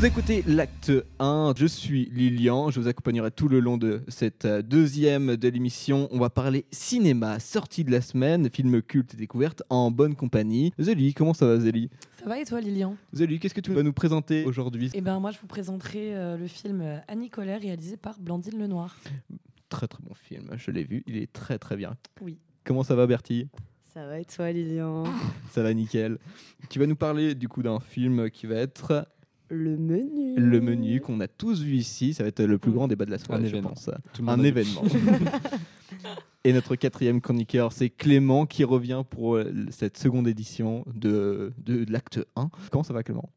Vous écoutez l'acte 1, je suis Lilian, je vous accompagnerai tout le long de cette euh, deuxième de l'émission. On va parler cinéma, sortie de la semaine, film culte et découverte en bonne compagnie. Zélie, comment ça va Zélie? Ça va et toi Lilian? Zélie, qu'est-ce que tu vas nous présenter aujourd'hui? Eh ben moi je vous présenterai euh, le film euh, Annie Colère réalisé par Blandine Lenoir. Très très bon film, je l'ai vu, il est très très bien. Oui. Comment ça va Bertie? Ça va et toi Lilian? Ça va nickel. Tu vas nous parler du coup d'un film qui va être Le menu. le menu qu'on a tous vu ici. Ça va être le plus grand débat de la soirée, Un je événement. pense. Tout le monde Un a vu. événement. Et notre quatrième chroniqueur, c'est Clément qui revient pour euh, cette seconde édition de, de, de l'acte 1. Comment ça va Clément?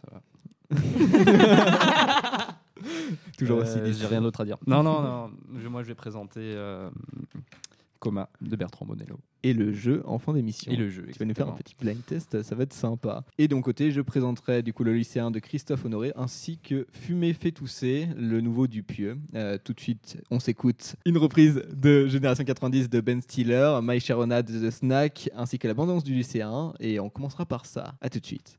Ça Toujours Euh, aussi J'ai rien d'autre à dire. Non, non, non. Je- moi, je vais présenter euh, Coma de Bertrand Bonello. Et le jeu en fin d'émission. Et le jeu. Tu vas nous faire un petit blind test, ça va être sympa. Et mon côté, je présenterai du coup le lycéen de Christophe Honoré ainsi que Fumé fait tousser, le nouveau du Pieux. Euh, tout de suite, on s'écoute une reprise de Génération 90 de Ben Stiller, My Sharona de The Snack, ainsi que l'abondance du lycéen. Et on commencera par ça. À tout de suite.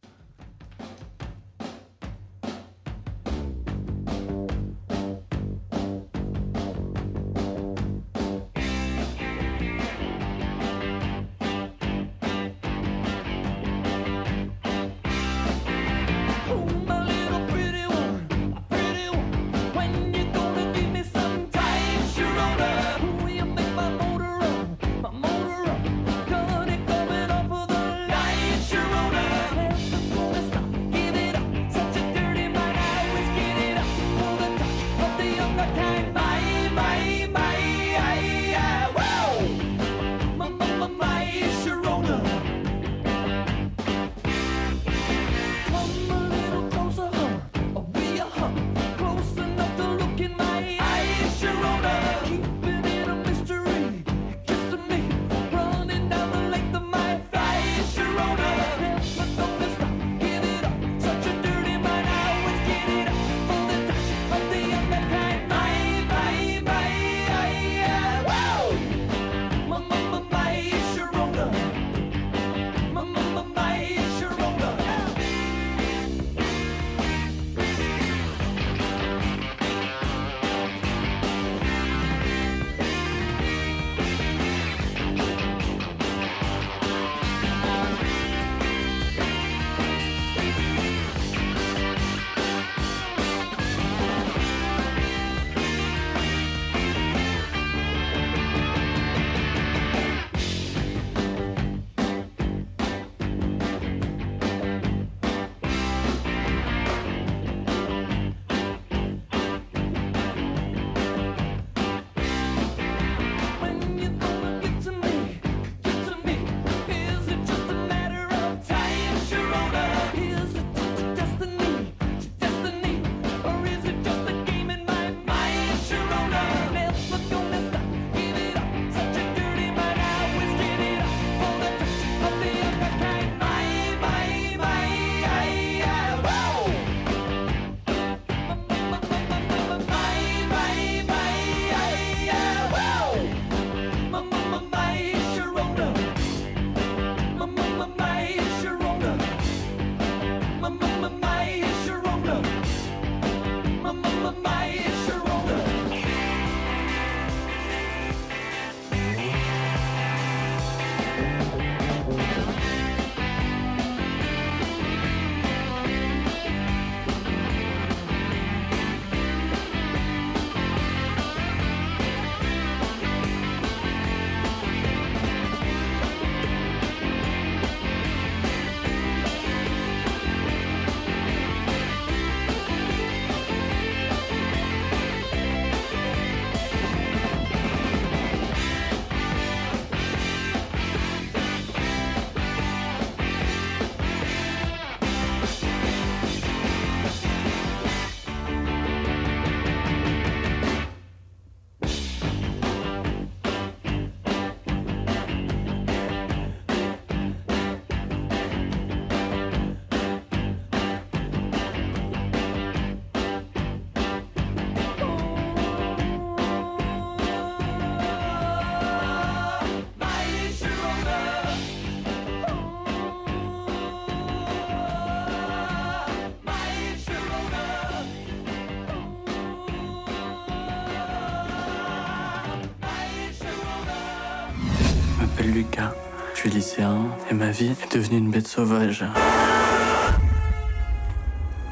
Ma vie est devenue une bête sauvage.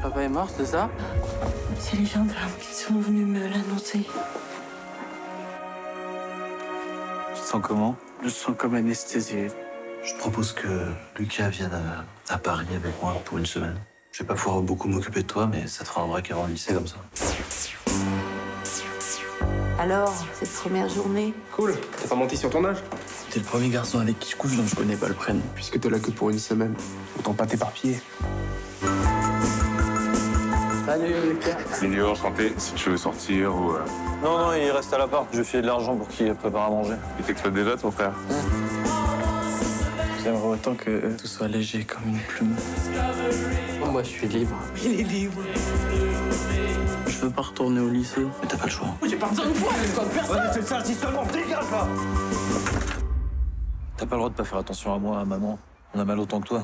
Papa est mort, c'est ça? C'est les gendarmes qui sont venus me l'annoncer. Tu te sens comment? Je me sens comme anesthésié. Je propose que Lucas vienne à, à Paris avec moi pour une semaine. Je vais pas pouvoir beaucoup m'occuper de toi, mais ça te fera un break avant le lycée comme ça. Alors, cette première journée, Cool, t'as pas menti sur ton âge? T'es le premier garçon avec qui je couche dont je connais pas le prénom. Puisque t'es là que pour une semaine, autant pas t'éparpiller. Salut Lucas. Mignon, enchanté. Si tu veux sortir ou. euh, Non, non, il reste à l'appart. Je vais filer de l'argent pour qu'il prépare à manger. Il t'exploite déjà, ton frère J'aimerais autant que euh, tout soit léger comme une plume. Moi, je suis libre. il est libre. Je veux pas retourner au lycée. Mais t'as pas le choix. J'ai pas besoin de toi, j'ai besoin de personne. c'est ça, si seulement, dégage là T'as pas le droit de pas faire attention à moi, à maman. On a mal autant que toi.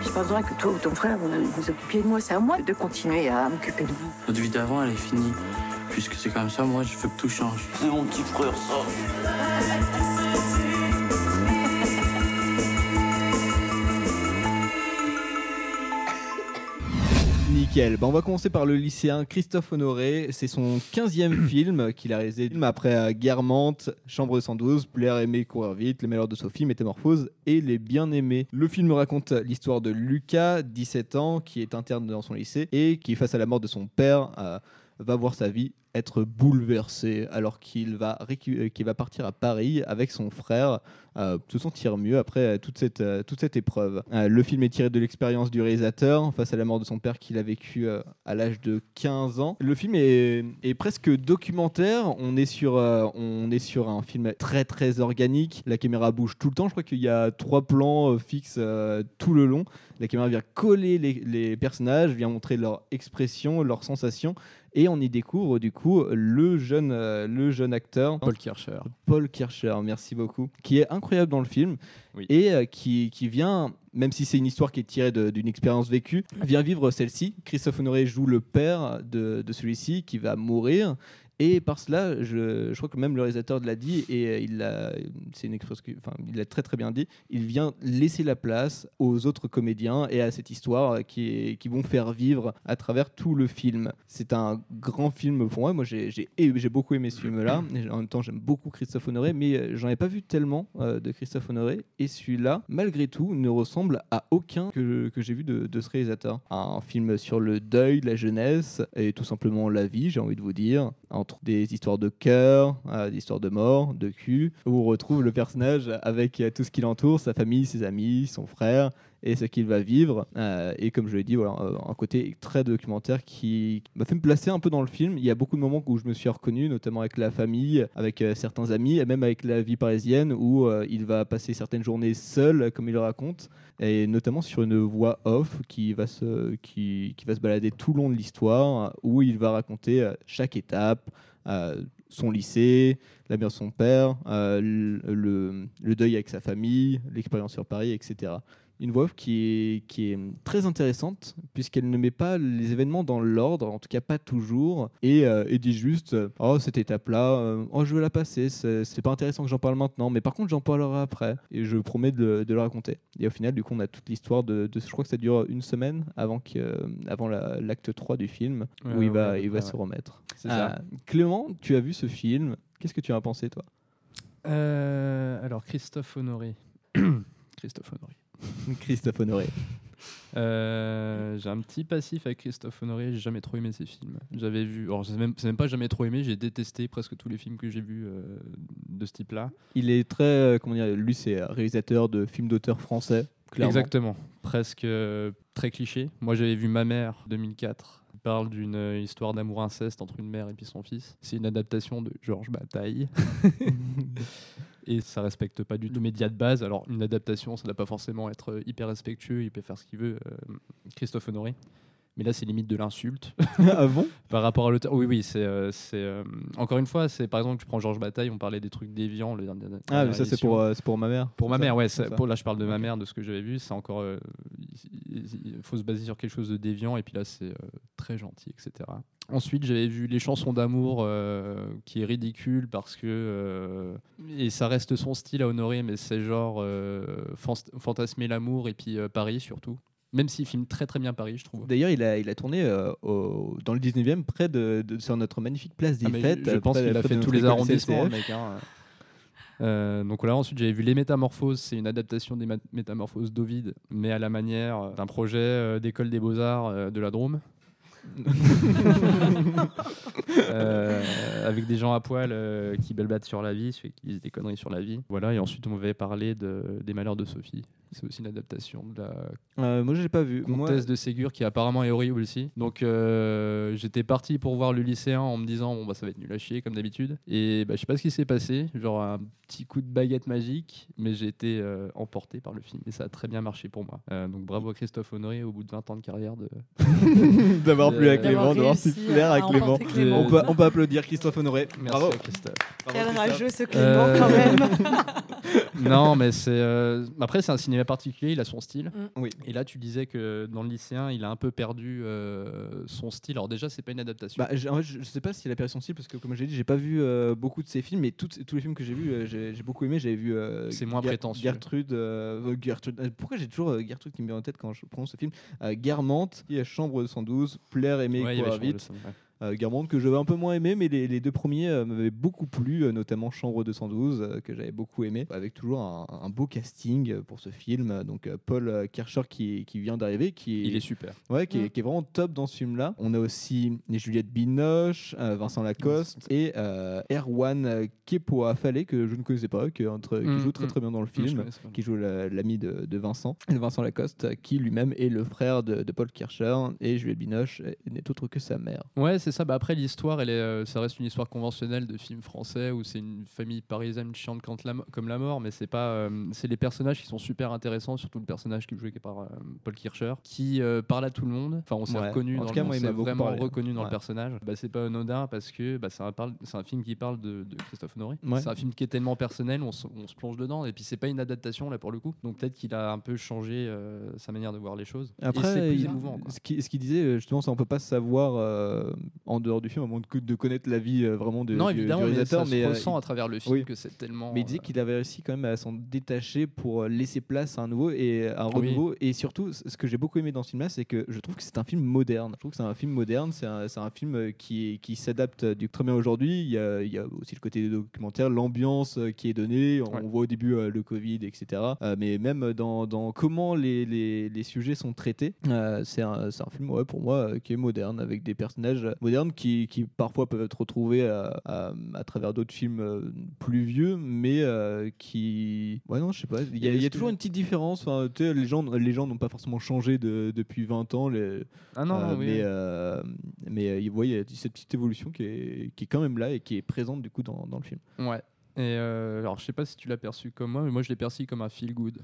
J'ai pas besoin que toi ou ton frère vous vous occupiez de moi. C'est à moi de continuer à m'occuper de vous. Notre vie d'avant, elle est finie. Puisque c'est comme ça, moi, je veux que tout change. C'est mon petit frère, ça. Nickel. Bah, on va commencer par le lycéen Christophe Honoré. C'est son 15e film qu'il a réalisé après euh, Guermantes, Chambre 112, Plaire, aimer, courir vite, Les malheurs de Sophie, Métamorphose et Les bien-aimés. Le film raconte l'histoire de Lucas, 17 ans, qui est interne dans son lycée et qui, face à la mort de son père, euh, va voir sa vie être bouleversée alors qu'il va, euh, qu'il va partir à Paris avec son frère euh, se sentir mieux après euh, toute cette, euh, toute cette épreuve. Le film est tiré de l'expérience du réalisateur face à la mort de son père qu'il a vécu à l'âge de 15 ans. Le film est, est presque documentaire. On est, sur, on est sur un film très très organique. La caméra bouge tout le temps. Je crois qu'il y a trois plans fixes tout le long. La caméra vient coller les, les personnages, vient montrer leur expression, leurs sensations. Et on y découvre du coup le jeune, euh, le jeune acteur Paul Kircher. Paul Kircher, merci beaucoup, qui est incroyable dans le film Oui. et euh, qui, qui vient, même si c'est une histoire qui est tirée d'une expérience vécue, vient vivre celle-ci. Christophe Honoré joue le père de, de celui-ci qui va mourir. Et par cela, je, crois que même le réalisateur l'a dit, et euh, il l'a, c'est une expression, enfin, il l'a très très bien dit. Il vient laisser la place aux autres comédiens et à cette histoire qui, vont faire vivre à travers tout le film. C'est un grand film pour moi. Moi, j'ai, beaucoup aimé ce film-là. En même temps, j'aime beaucoup Christophe Honoré, mais euh, j'en ai pas vu tellement euh, de Christophe Honoré. Et celui-là, malgré tout, ne ressemble à aucun que, j'ai vu de ce réalisateur. Un film sur le deuil, la jeunesse et tout simplement la vie, j'ai envie de vous dire, des histoires de cœur, euh, des histoires de mort, de cul, où on retrouve le personnage avec euh, tout ce qui l'entoure, sa famille, ses amis, son frère et ce qu'il va vivre. Euh, et comme je l'ai dit, voilà, euh, un côté très documentaire qui m'a fait me placer un peu dans le film. Il y a beaucoup de moments où je me suis reconnu, notamment avec la famille, avec euh, certains amis, et même avec la vie parisienne, où il va passer certaines journées seul, comme il le raconte, et notamment sur une voix off qui va se, qui, va se balader tout le long de l'histoire, où il va raconter chaque étape. son lycée, la mère de son père, le deuil avec sa famille, l'expérience sur Paris, etc une voix off qui est, qui est très intéressante puisqu'elle ne met pas les événements dans l'ordre, en tout cas pas toujours, et, euh, et dit juste euh, oh cette étape là, oh je veux la passer, c'est c'est pas intéressant que j'en parle maintenant, mais par contre j'en parlerai après et je promets de, le- de le raconter. Et au final du coup on a toute l'histoire de, de- je crois que ça dure une semaine avant que euh, avant la- l'acte 3 du film où Ouais, il va ouais, il va ouais, se remettre. C'est ça. Euh, Clément, tu as vu ce film, qu'est-ce que tu en as pensé toi? Euh, alors, Christophe Honoré. Christophe Honoré. Christophe Honoré. Euh, j'ai un petit passif avec Christophe Honoré, j'ai jamais trop aimé ses films. J'avais vu, alors c'est même, même pas jamais trop aimé, j'ai détesté presque tous les films que j'ai vus euh, de ce type-là. Il est très, euh, comment dire, lui c'est réalisateur de films d'auteurs français, clairement. Exactement, presque très cliché. Moi j'avais vu Ma mère 2004. Il parle d'une histoire d'amour inceste entre une mère et puis son fils. C'est une adaptation de Georges Bataille. et ça respecte pas du tout le média de base. Alors une adaptation, ça doit pas forcément être euh, hyper respectueux, il peut faire ce qu'il veut, euh, Christophe Honoré. Mais là, c'est limite de l'insulte ah bon? Par rapport à l'auteur. Oui, oui, c'est. euh, c'est, euh, encore une fois, c'est par exemple, tu prends Georges Bataille, on parlait des trucs déviants. Le, dernier- Ah, mais ça c'est pour, euh, c'est pour ma mère. Pour ma mère, ouais. Pour, là, je parle de ma mère, de ce que j'avais vu. C'est encore. euh, il faut se baser sur quelque chose de déviant. Et puis là, c'est euh, très gentil, etc. Ensuite, j'avais vu Les chansons d'amour, euh, qui est ridicule parce que. euh, et ça reste son style à honorer, mais c'est genre euh, fan- fantasmer l'amour et puis Paris surtout. Même s'il filme très très bien Paris, je trouve. D'ailleurs, il a, il a tourné euh, au- dans le 19e, près de, de- sur notre magnifique place des Ah, fêtes. je, je euh, pense qu'il a fait tous les arrondissements, mec. hein. Euh, donc là, ensuite, j'avais vu Les Métamorphoses. C'est une adaptation des Métamorphoses d'Ovid, mais à la manière d'un projet d'école des beaux-arts de la Drôme. Euh, avec des gens à poil euh, qui belbattent sur la vie, ceux qui disent des conneries sur la vie. Voilà, et ensuite on m'avait parlé de, des Malheurs de Sophie. C'est aussi une adaptation de la Euh, moi, je l'ai pas vu. Moi, comtesse de Ségur qui apparemment est horrible aussi. Donc euh, j'étais parti pour voir le lycéen en me disant bon bah ça va être nul à chier comme d'habitude. Et bah, je sais pas ce qui s'est passé, genre un petit coup de baguette magique, mais j'ai été euh, emporté par le film et ça a très bien marché pour moi. Euh, donc bravo à Christophe Honoré au bout de 20 ans de carrière de d'avoir plu à Clément, d'avoir su plaire à à Clément. On peut, on peut applaudir Christophe Honoré. Merci Bravo. à Christophe. Bravo, Quel Christophe. rageux ce Clément Euh, quand même. non, mais c'est. euh, Après, c'est un cinéma particulier, il a son style. Mm. Oui. Et là, tu disais que dans le lycéen, il a un peu perdu euh, son style. Alors, déjà, c'est pas une adaptation. Bah, en fait, je, je sais pas s'il a perdu son style parce que comme j'ai dit, j'ai pas vu euh, beaucoup de ses films, mais toutes- tous les films que j'ai vus, euh, j'ai beaucoup aimé. J'avais vu euh, C'est moins Ger- prétentieux. Gertrude, Gertrude. Pourquoi j'ai toujours euh, Gertrude qui me vient en tête quand je prononce ce film euh, Guermantes, qui est Chambre de 112, Plaire, aimer, Ouais, vite. Euh, Guermantes que j'avais un peu moins aimé, mais les, les deux premiers euh, m'avaient beaucoup plu, euh, notamment Chambre 212 euh, que j'avais beaucoup aimé, avec toujours un, un beau casting pour ce film. Donc euh, Paul Kircher qui, qui vient d'arriver, qui Il est super. Ouais, qui, est, Mm. qui est vraiment top dans ce film-là. On a aussi Juliette Binoche, euh, Vincent Lacoste et euh, Erwan Kepoa Fallet, que je ne connaissais pas, qui, est entre- qui Mm, joue très mm. très bien dans le je film, qui joue la- l'ami de, de Vincent, et Vincent Lacoste, qui lui-même est le frère de, de Paul Kircher, et Juliette Binoche n'est autre que sa mère. Ouais, c'est ça. Bah, après, l'histoire, elle est, euh, ça reste une histoire conventionnelle de film français où c'est une famille parisienne chiante comme la mort, mais c'est pas. euh, c'est les personnages qui sont super intéressants, surtout le personnage qui est joué par euh, Paul Kircher, qui parle à tout le monde. Enfin, on s'est Ouais. reconnu En dans tout le cas, on moi, il m'a vraiment parlé. reconnu dans Ouais. le personnage. Bah, c'est pas anodin parce que bah, c'est un, parle- c'est un film qui parle de, de Christophe Honoré. Ouais. C'est un film qui est tellement personnel, on se, on se plonge dedans. Et puis, c'est pas une adaptation là pour le coup. Donc, peut-être qu'il a un peu changé euh, sa manière de voir les choses. Et c'est Après, plus il- émouvant. ce qu'il disait, justement, ça on peut pas savoir euh, en dehors du film, à moins de, de connaître la vie euh, vraiment de, non, du, du évidemment, mais ça réalisateur. se mais, euh, ressent à travers le film oui. que c'est tellement. Mais il disait euh, qu'il avait réussi quand même à s'en détacher pour euh, laisser place à un nouveau et à un Oui. renouveau. Et surtout, ce que j'ai beaucoup aimé dans ce film-là, c'est que je trouve que c'est un film moderne. Je trouve que c'est un film moderne, c'est un, film euh, qui, s'adapte euh, du très bien aujourd'hui. Il y, a, il y a aussi le côté documentaire, l'ambiance euh, qui est donnée. On Ouais. voit au début euh, le Covid, etc. Euh, mais même dans, dans comment les, les, les sujets sont traités, euh, c'est un, film, ouais, pour moi, euh, qui est moderne, avec des personnages modernes qui, qui parfois peuvent être retrouvés à, à- à travers d'autres films euh, plus vieux, mais euh, qui. Ouais, non, je sais pas. Il y a, y toujours une petite différence. Enfin, tu sais, les gens les gens n'ont pas forcément changé de- depuis 20 ans. Les, Ah non, euh, non, oui. mais euh, mais euh, il ouais, y a cette petite évolution qui est, qui est quand même là et qui est présente du coup dans, dans le film. Ouais. Et euh, alors, je sais pas si tu l'as perçu comme moi, mais moi, je l'ai perçu comme un feel good.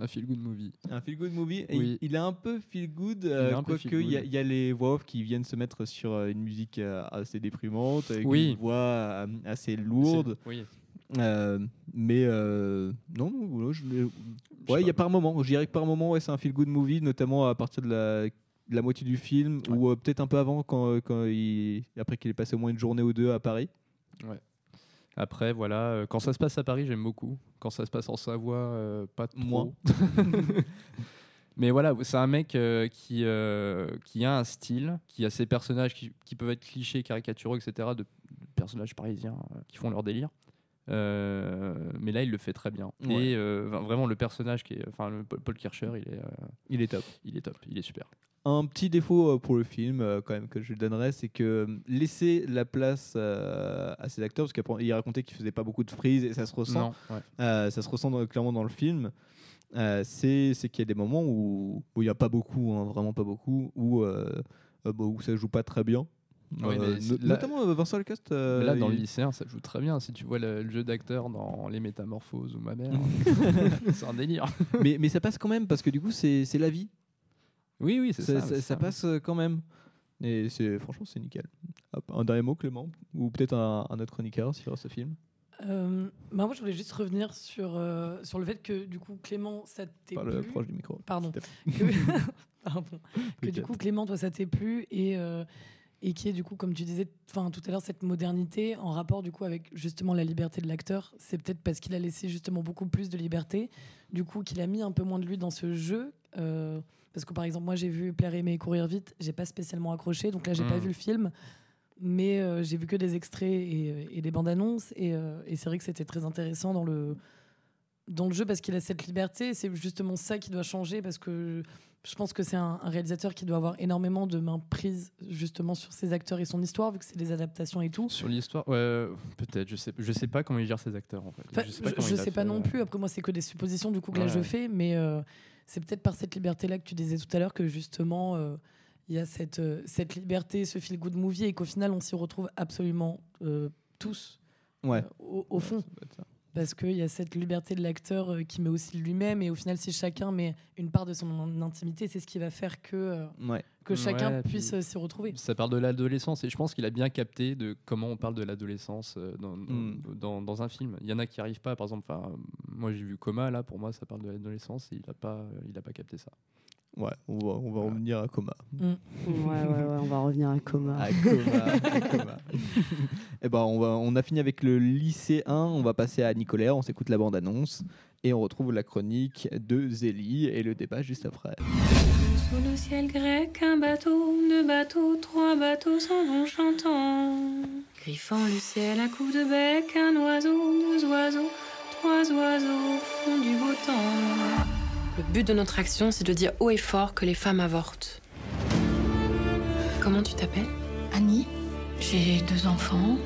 Un feel good movie. Un feel good movie. Oui. il, il est un peu feel good, est euh, quoique il y, a- y a les voix off qui viennent se mettre sur euh, une musique euh, assez déprimante, avec Oui. une voix assez lourde. Oui. Euh, mais euh, non, je ouais, il y a par moment. Je dirais que par moment, ouais, c'est un feel good movie, notamment à partir de la, de la moitié du film Ouais. ou euh, peut-être un peu avant, quand, quand il, après qu'il ait passé au moins une journée ou deux à Paris. Après, voilà, euh, quand ça se passe à Paris, j'aime beaucoup. Quand ça se passe en Savoie, euh, pas trop. Moins. Mais voilà, c'est un mec euh, qui, euh, qui a un style, qui a ses personnages qui, qui peuvent être clichés, caricaturaux, etc., de, de personnages parisiens qui font leur délire. Euh, mais là, il le fait très bien. Ouais. Et euh, vraiment, le personnage, qui est, enfin, Paul Paul Kircher, il est, euh, Il est top. il est top, il est super. Un petit défaut euh, pour le film, euh, quand même, que je lui donnerais, c'est que euh, laisser la place à ses acteurs, parce qu'il racontait qu'il faisait pas beaucoup de frises et ça se ressent. Non, ouais. Ça se ressent dans- clairement dans le film. C'est qu'il y a des moments où il n'y a pas beaucoup, hein, vraiment pas beaucoup, où, bah, où ça joue pas très bien. Oui, Euh, là- notamment Vincent Lacoste. euh, là, dans le il- lycéen, ça joue très bien. Si tu vois le, le jeu d'acteur dans Les Métamorphoses ou Ma mère, c'est un délire. mais, mais ça passe quand même parce que du coup c'est la vie. Oui, oui, c'est Ça, ça. ça- c'est ça passe euh, quand même. Et c'est franchement c'est nickel. Hop, un dernier mot Clément ou peut-être un, un autre chroniqueur sur ce film. Euh, bah moi, je voulais juste revenir sur, euh, sur le fait que, du coup, Clément, ça t'est Parle plu. proche du micro. Pardon. Que- Pardon. Que du coup, Clément, toi, ça t'est plu et, euh, et qui est du coup, comme tu disais enfin, tout à l'heure, cette modernité en rapport du coup avec justement la liberté de l'acteur. C'est peut-être parce qu'il a laissé justement beaucoup plus de liberté, du coup, qu'il a mis un peu moins de lui dans ce jeu. Euh, parce que par exemple, moi, j'ai vu Plaire, aimer et courir vite, j'ai pas spécialement accroché, donc là, j'ai pas Mm. vu le film. Mais euh, j'ai vu que des extraits et, et des bandes annonces. Et, euh, et c'est vrai que c'était très intéressant dans le, dans le jeu parce qu'il a cette liberté. C'est justement ça qui doit changer parce que je pense que c'est un, un réalisateur qui doit avoir énormément de main prise justement sur ses acteurs et son histoire, vu que c'est des adaptations et tout. Sur l'histoire, ouais, peut-être. Je sais, je sais pas comment il gère ses acteurs en fait. Enfin, je sais pas, je sais pas non euh, plus. Après, moi, c'est que des suppositions du coup que là je fais, mais euh, c'est peut-être par cette liberté-là que tu disais tout à l'heure que justement euh, il y a cette, euh, cette liberté, ce feel good movie, et qu'au final, on s'y retrouve absolument euh, tous Ouais. au, au fond. Ouais, Parce qu'il y a cette liberté de l'acteur euh, qui met aussi lui-même, et au final, si chacun met une part de son intimité, c'est ce qui va faire que, euh, Ouais. que chacun Ouais, puisse euh, s'y retrouver. Ça parle de l'adolescence et je pense qu'il a bien capté de comment on parle de l'adolescence euh, dans, dans, Mm. dans- dans un film. Il y en a qui arrivent pas, par exemple. Moi, j'ai vu Coma là. Pour moi, ça parle de l'adolescence et il a pas, il a pas capté ça. Ouais, on va, on va revenir à Coma. Ouais, ouais, ouais, on va revenir à coma. À Coma, à Coma. Eh ben, on, va, on a fini avec le lycée 1, on va passer à Nicolaire, on s'écoute la bande-annonce et on retrouve la chronique de Zélie et le débat juste après. Sous le ciel grec, un bateau, deux bateaux, trois bateaux s'en vont chantant. Griffant le ciel à coups de bec, un oiseau, deux oiseaux, trois oiseaux font du beau temps. Le but de notre action, c'est de dire haut et fort que les femmes avortent. Comment tu t'appelles? Annie, j'ai deux enfants.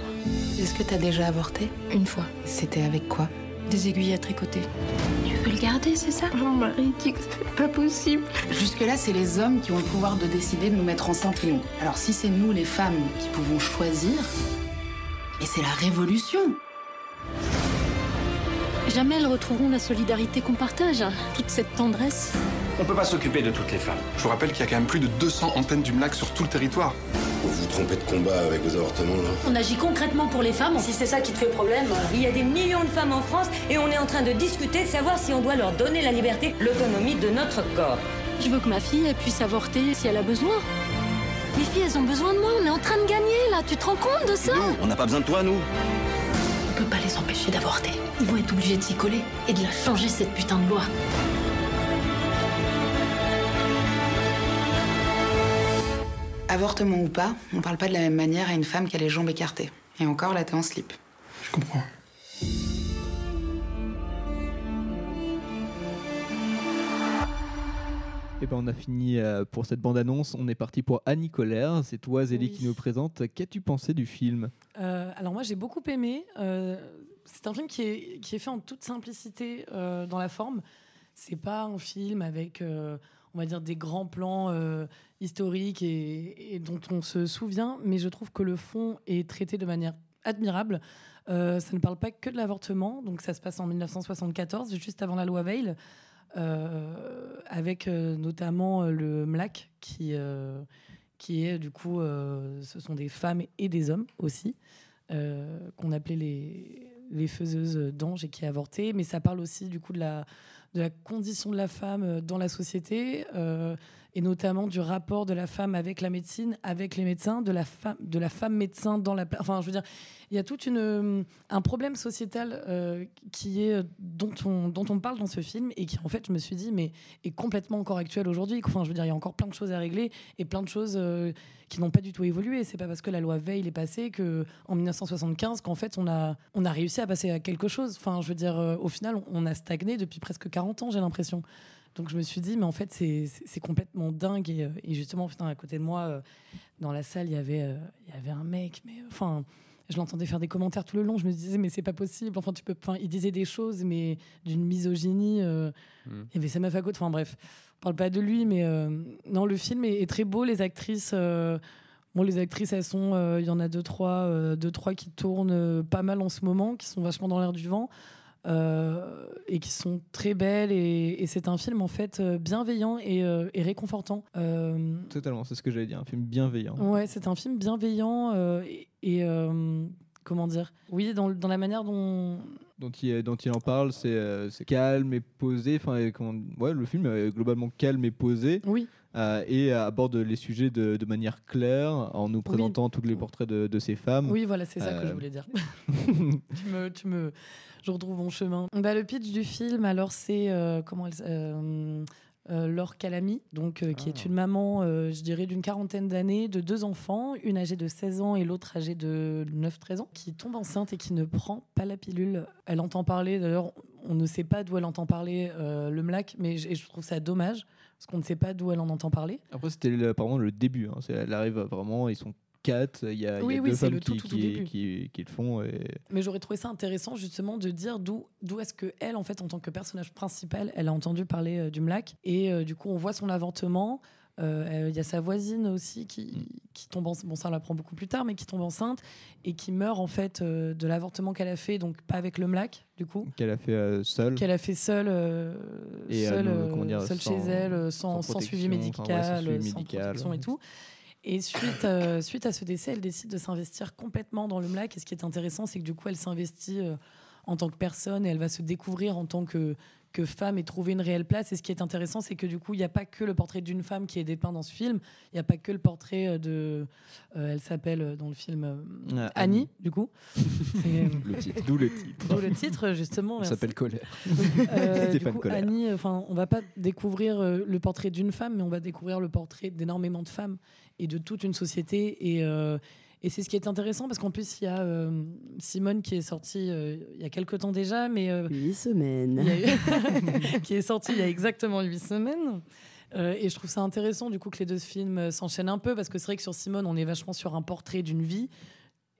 Est-ce que t'as déjà avorté? Une fois. C'était avec quoi? Des aiguilles à tricoter. Tu veux le garder, c'est ça? Mon mari dit que c'est pas possible. Jusque-là, c'est les hommes qui ont le pouvoir de décider de nous mettre enceintes ou non. Alors si c'est nous, les femmes, qui pouvons choisir, et c'est la révolution. Jamais elles retrouveront la solidarité qu'on partage, hein. toute cette tendresse. On peut pas s'occuper de toutes les femmes. Je vous rappelle qu'il y a quand même plus de 200 antennes du MLAC sur tout le territoire. Vous vous trompez de combat avec vos avortements, là On agit concrètement pour les femmes. Si c'est ça qui te fait problème. Il y a des millions de femmes en France et on est en train de discuter de savoir si on doit leur donner la liberté, l'autonomie de notre corps. Je veux que ma fille elle puisse avorter si elle a besoin. Les filles, elles ont besoin de moi. On est en train de gagner là. Tu te rends compte de ça? Nous, on n'a pas besoin de toi, nous. On peut pas les empêcher d'avorter. Ils vont être obligés de s'y coller et de la changer cette putain de loi. Avortement ou pas, on parle pas de la même manière à une femme qui a les jambes écartées. Et encore, là, t'es en slip. Je comprends. Et ben on a fini euh, pour cette bande-annonce, on est parti pour Annie Colère, c'est toi Zélie Oui. qui nous présente. Qu'as-tu pensé du film? Euh, alors moi j'ai beaucoup aimé. Euh, c'est un film qui est, qui est fait en toute simplicité euh, dans la forme. C'est pas un film avec, on va dire, des grands plans historiques et, et dont on se souvient, mais je trouve que le fond est traité de manière admirable. Ça ne parle pas que de l'avortement, donc ça se passe en 1974, juste avant la loi Veil, avec euh, notamment euh, le MLAC qui, euh, qui est du coup, euh, ce sont des femmes et des hommes aussi, euh, qu'on appelait les, les faiseuses d'anges et qui avortaient. Mais ça parle aussi du coup de la, de la condition de la femme euh, dans la société euh, et notamment du rapport de la femme avec la médecine, avec les médecins, de la femme, médecin dans la. Enfin, je veux dire, il y a tout une, un problème sociétal euh, qui est dont on, dont on parle dans ce film et qui en fait, je me suis dit, mais est complètement encore actuel aujourd'hui. Enfin, je veux dire, il y a encore plein de choses à régler et plein de choses euh, qui n'ont pas du tout évolué. C'est pas parce que la loi Veil est passée que en 1975 qu'en fait on a on a réussi à passer à quelque chose. Enfin, je veux dire, euh, au final, on a stagné depuis presque 40 ans, j'ai l'impression. Donc je me suis dit, mais en fait, c'est- complètement dingue. Et, euh, et justement, putain, à côté de moi, euh, dans la salle, il y avait, euh, il y avait un mec, mais enfin, je l'entendais faire des commentaires tout le long. Je me disais, mais c'est pas possible. Enfin, tu peux, enfin, il disait des choses, mais d'une misogynie. euh, Mm. Il y avait sa meuf à côté. Enfin bref, on parle pas de lui, mais euh, non, le film est, est très beau. Les actrices. euh, Bon, les actrices, elles sont, euh, il y en a deux trois, euh, deux trois qui tournent euh, pas mal en ce moment, qui sont vachement dans l'air du vent euh, et qui sont très belles. Et, et c'est un film en fait euh, bienveillant et, euh, et réconfortant. Euh, Totalement, c'est ce que j'allais dire, un film bienveillant. Ouais, c'est un film bienveillant euh, et, et, euh, comment dire Oui, dans, dans la manière dont, dont il, dont il en parle, c'est euh, calme et posé. Enfin, ouais, le film est globalement calme et posé. Oui. Euh, et aborde les sujets de, de manière claire en nous présentant tous les portraits de, de ces femmes. Oui, voilà, c'est ça que je voulais dire. tu me, tu me, je retrouve mon chemin. Bah, le pitch du film, alors c'est euh, comment elle, euh, euh, Laure Calamy, donc euh, qui est une maman, euh, je dirais d'une quarantaine d'années, de deux enfants, une âgée de 16 ans et l'autre âgée de 9-13 ans, qui tombe enceinte et qui ne prend pas la pilule. Elle entend parler, d'ailleurs, on ne sait pas d'où elle entend parler le MLAC, mais je, trouve ça dommage parce qu'on ne sait pas d'où elle en entend parler. Après, c'était apparemment le début. hein. Elle arrive vraiment, ils sont quatre. Il y a, y Oui, deux c'est femmes le tout, qui, tout, tout qui, début. qui- qui le font. Et... Mais j'aurais trouvé ça intéressant justement de dire d'où d'où est-ce que elle en fait en tant que personnage principal elle a entendu parler euh, du MLAC et euh, du coup on voit son avortement Euh, euh, il y a sa voisine aussi qui, qui tombe enceinte bon ça on l'apprend beaucoup plus tard mais qui tombe enceinte et qui meurt en fait euh, de l'avortement qu'elle a fait donc pas avec le MLAC du coup Qu'elle a fait euh, seule. qu'elle a fait seule, Et, seule, non, comment dire, seule sans- chez elle, sans, sans sans suivi protection, enfin, ouais, sans médical, suivi sans médical. protection et tout. Et suite, euh, suite à ce décès, elle décide de s'investir complètement dans le MLAC. Et ce qui est intéressant, c'est que du coup, elle s'investit euh, en tant que personne et elle va se découvrir en tant que, que femme et trouver une réelle place. Et ce qui est intéressant, c'est que du coup, il n'y a pas que le portrait d'une femme qui est dépeint dans ce film. Il n'y a pas que le portrait euh, de. euh, elle s'appelle dans le film euh, Ah, Annie, du coup. D'où le titre. D'où le titre, justement. Elle s'appelle Colère. Euh, du coup, Colère. Annie, enfin, on va pas découvrir le portrait d'une femme, mais on va découvrir le portrait d'énormément de femmes et de toute une société. Et, euh, et c'est ce qui est intéressant parce qu'en plus, il y a euh, Simone qui est sortie euh, il y a quelques temps déjà, mais Huit semaines. eu- qui est sortie il y a exactement huit semaines. Et je trouve ça intéressant du coup que les deux films s'enchaînent un peu parce que c'est vrai que sur Simone, on est vachement sur un portrait d'une vie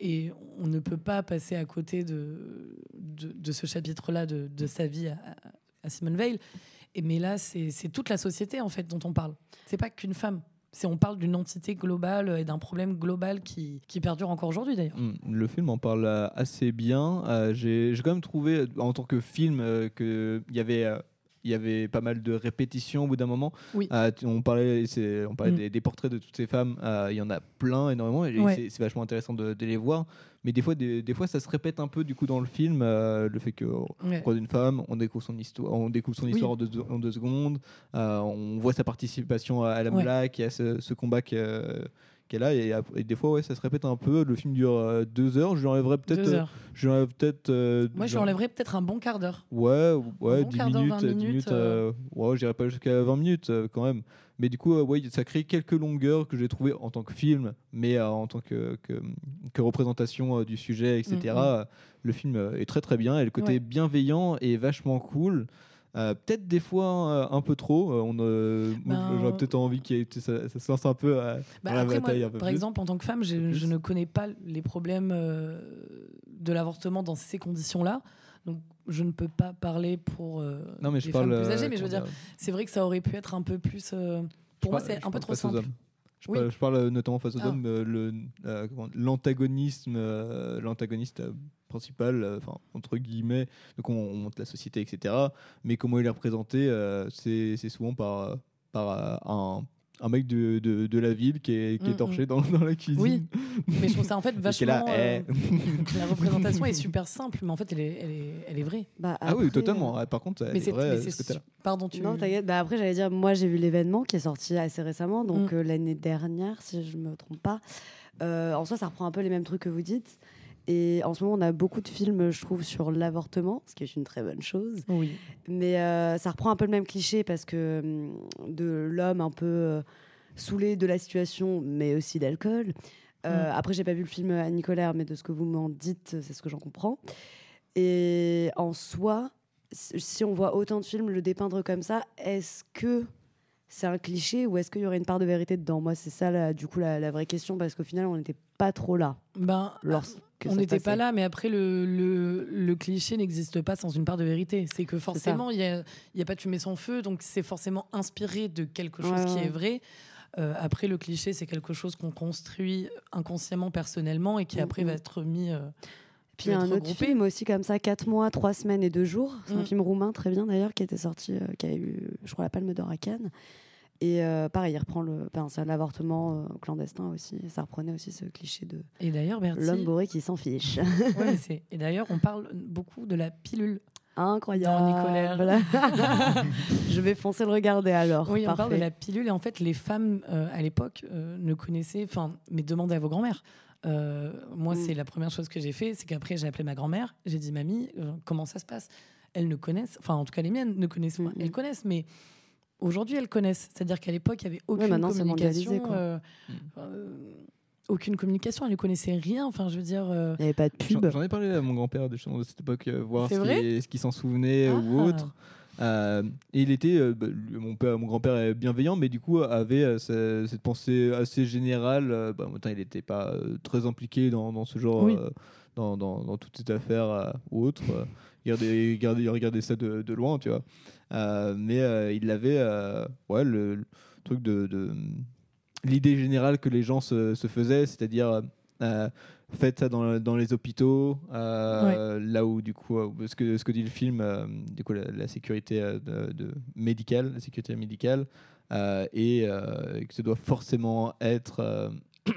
et on ne peut pas passer à côté de, de, de ce chapitre-là de, de sa vie à, à Simone Veil. Et, mais là, c'est c'est toute la société en fait dont on parle. C'est pas qu'une femme. On parle d'une entité globale et d'un problème global qui, qui perdure encore aujourd'hui d'ailleurs. Mm, Le film en parle euh, assez bien. Euh, J'ai quand même trouvé, en tant que film, euh, qu'il y avait. Il y avait pas mal de répétitions au bout d'un moment. Oui. Euh, on parlait, on parlait Mm. des, des portraits de toutes ces femmes. euh, il y en a plein, énormément. Et Ouais. c'est- vachement intéressant de, de les voir. Mais des fois, des, des fois, ça se répète un peu du coup dans le film. euh, le fait que Ouais. on croise une femme, on découvre son histoire, on découvre son Oui. histoire en, deux, en deux secondes. on voit sa participation à, à la Ouais. Black et à ce, ce combat que- qu'elle a. Et, ap- et des fois, ouais, ça se répète un peu. Le film dure euh, deux heures. Je lui enlèverais peut-être. Euh, je lui peut-être. euh, Moi, je lui enlèverais peut-être un bon quart d'heure. Ouais, ouais, bon 10 quart d'heure, minutes, 20 10 minutes, minutes. euh. ouais, j'irais pas jusqu'à 20 minutes quand même. Mais du coup, ouais, ça crée quelques longueurs que j'ai trouvé en tant que film, mais en tant que, que, que représentation du sujet, etc. Mm, mm. Le film est très très bien et le côté Ouais. bienveillant est vachement cool. Euh, peut-être des fois euh, un peu trop. Euh, on, euh, moi, Ben, J'aurais peut-être envie qu'il ça, ça se lance un peu Bah, dans la moi, bataille un peu par plus. exemple, en tant que femme, je, ne connais pas les problèmes de l'avortement dans ces conditions-là. Donc, je ne peux pas parler pour Non, mais je les parle, femmes plus âgées. Mais je veux dire, c'est vrai que ça aurait pu être un peu plus. pour Je moi, c'est un peu trop simple. Je, Oui. parle, je parle, euh, notamment face aux Ah. hommes, euh, euh, l'antagonisme, euh, l'antagoniste euh, principal, enfin entre guillemets, donc on, on montre la société, etc. Mais comment il est représenté, c'est souvent par, par un, un mec de, de, de la ville qui est, qui est Mm, torché mm. dans, dans la cuisine. Oui, mais je trouve ça en fait là, vachement. euh, eh. la représentation est super simple, mais en fait, elle est, elle est, elle est vraie. Bah, Ah oui, totalement. Ah, Par contre, elle Mais est c'est vraie, mais euh, ce Pardon, tu. Non, t'inquiète. Bah, après, j'allais dire, moi, j'ai vu l'événement qui est sorti assez récemment, donc Mm. euh, l'année dernière, si je me trompe pas. Euh, en soi, ça reprend un peu les mêmes trucs que vous dites. Et en ce moment, on a beaucoup de films, je trouve, sur l'avortement, ce qui est une très bonne chose. Oui. Mais euh, ça reprend un peu le même cliché parce que hum, de l'homme un peu euh, saoulé de la situation, mais aussi d'alcool. Euh, Mm. Après, j'ai pas vu le film Annie Colère, mais de ce que vous m'en dites, c'est ce que j'en comprends. Et en soi, si on voit autant de films le dépeindre comme ça, est-ce que c'est un cliché ou est-ce qu'il y aurait une part de vérité dedans? Moi, c'est ça, du coup, la, la vraie question, parce qu'au final, on n'était pas trop là. Ben, on n'était pas là, mais après, le, le, le cliché n'existe pas sans une part de vérité. C'est que forcément, il n'y a, y a pas de fumée sans feu, donc c'est forcément inspiré de quelque chose Ouais, qui ouais. est vrai. Euh, après, le cliché, c'est quelque chose qu'on construit inconsciemment, personnellement, et qui Mm, après mm. va être mis. euh, Puis il y a un autre regroupé. film aussi comme ça, 4 mois, 3 semaines et 2 jours. C'est un Mm. film roumain très bien d'ailleurs qui était sorti, euh, qui a eu, je crois, la Palme d'Or à Cannes. Et euh, pareil, il reprend le. enfin, c'est un avortement euh, clandestin aussi. Ça reprenait aussi ce cliché de Et d'ailleurs, Bertie. l'homme bourré qui s'en fiche. Ouais, c'est- Et d'ailleurs, on parle beaucoup de la pilule. Incroyable. Dans. Je vais foncer le regarder alors. Oui, on parle de la pilule. Et en fait, les femmes euh, à l'époque ne connaissaient. Enfin, mais demandez à vos grand-mères. Euh, moi, Mm. c'est la première chose que j'ai fait, c'est qu'après j'ai appelé ma grand-mère. J'ai dit mamie, comment ça se passe? Elles ne connaissent, enfin en tout cas les miennes ne connaissent Mm, pas. Elles connaissent, mais aujourd'hui elles connaissent. C'est-à-dire qu'à l'époque il y avait aucune maintenant, c'est communication. quoi. euh, euh, aucune communication, elles ne connaissaient rien. Enfin, je veux dire. euh, Il n'y avait pas de J'en pub. j'en ai parlé à mon grand-père de, cette époque, euh, voir ce qu'il s'en souvenait ou Ah. autre. Euh, et il était, euh, bah, mon père, mon grand-père est bienveillant, mais du coup avait euh, ce- cette pensée assez générale. euh, bah, il n'était pas euh, très impliqué dans, dans ce genre, Oui. Dans, dans, dans toute cette affaire euh, ou autre. euh, il regardait, il regardait, il regardait ça de, de loin, tu vois. Euh, mais il avait, ouais, le, le truc de, de l'idée générale que les gens se, se faisaient, c'est-à-dire euh, faites ça dans, dans les hôpitaux, euh, là où du coup, ce que, ce que dit le film, euh, du coup la, la sécurité de, de médicale, la sécurité médicale, et que ça doit forcément être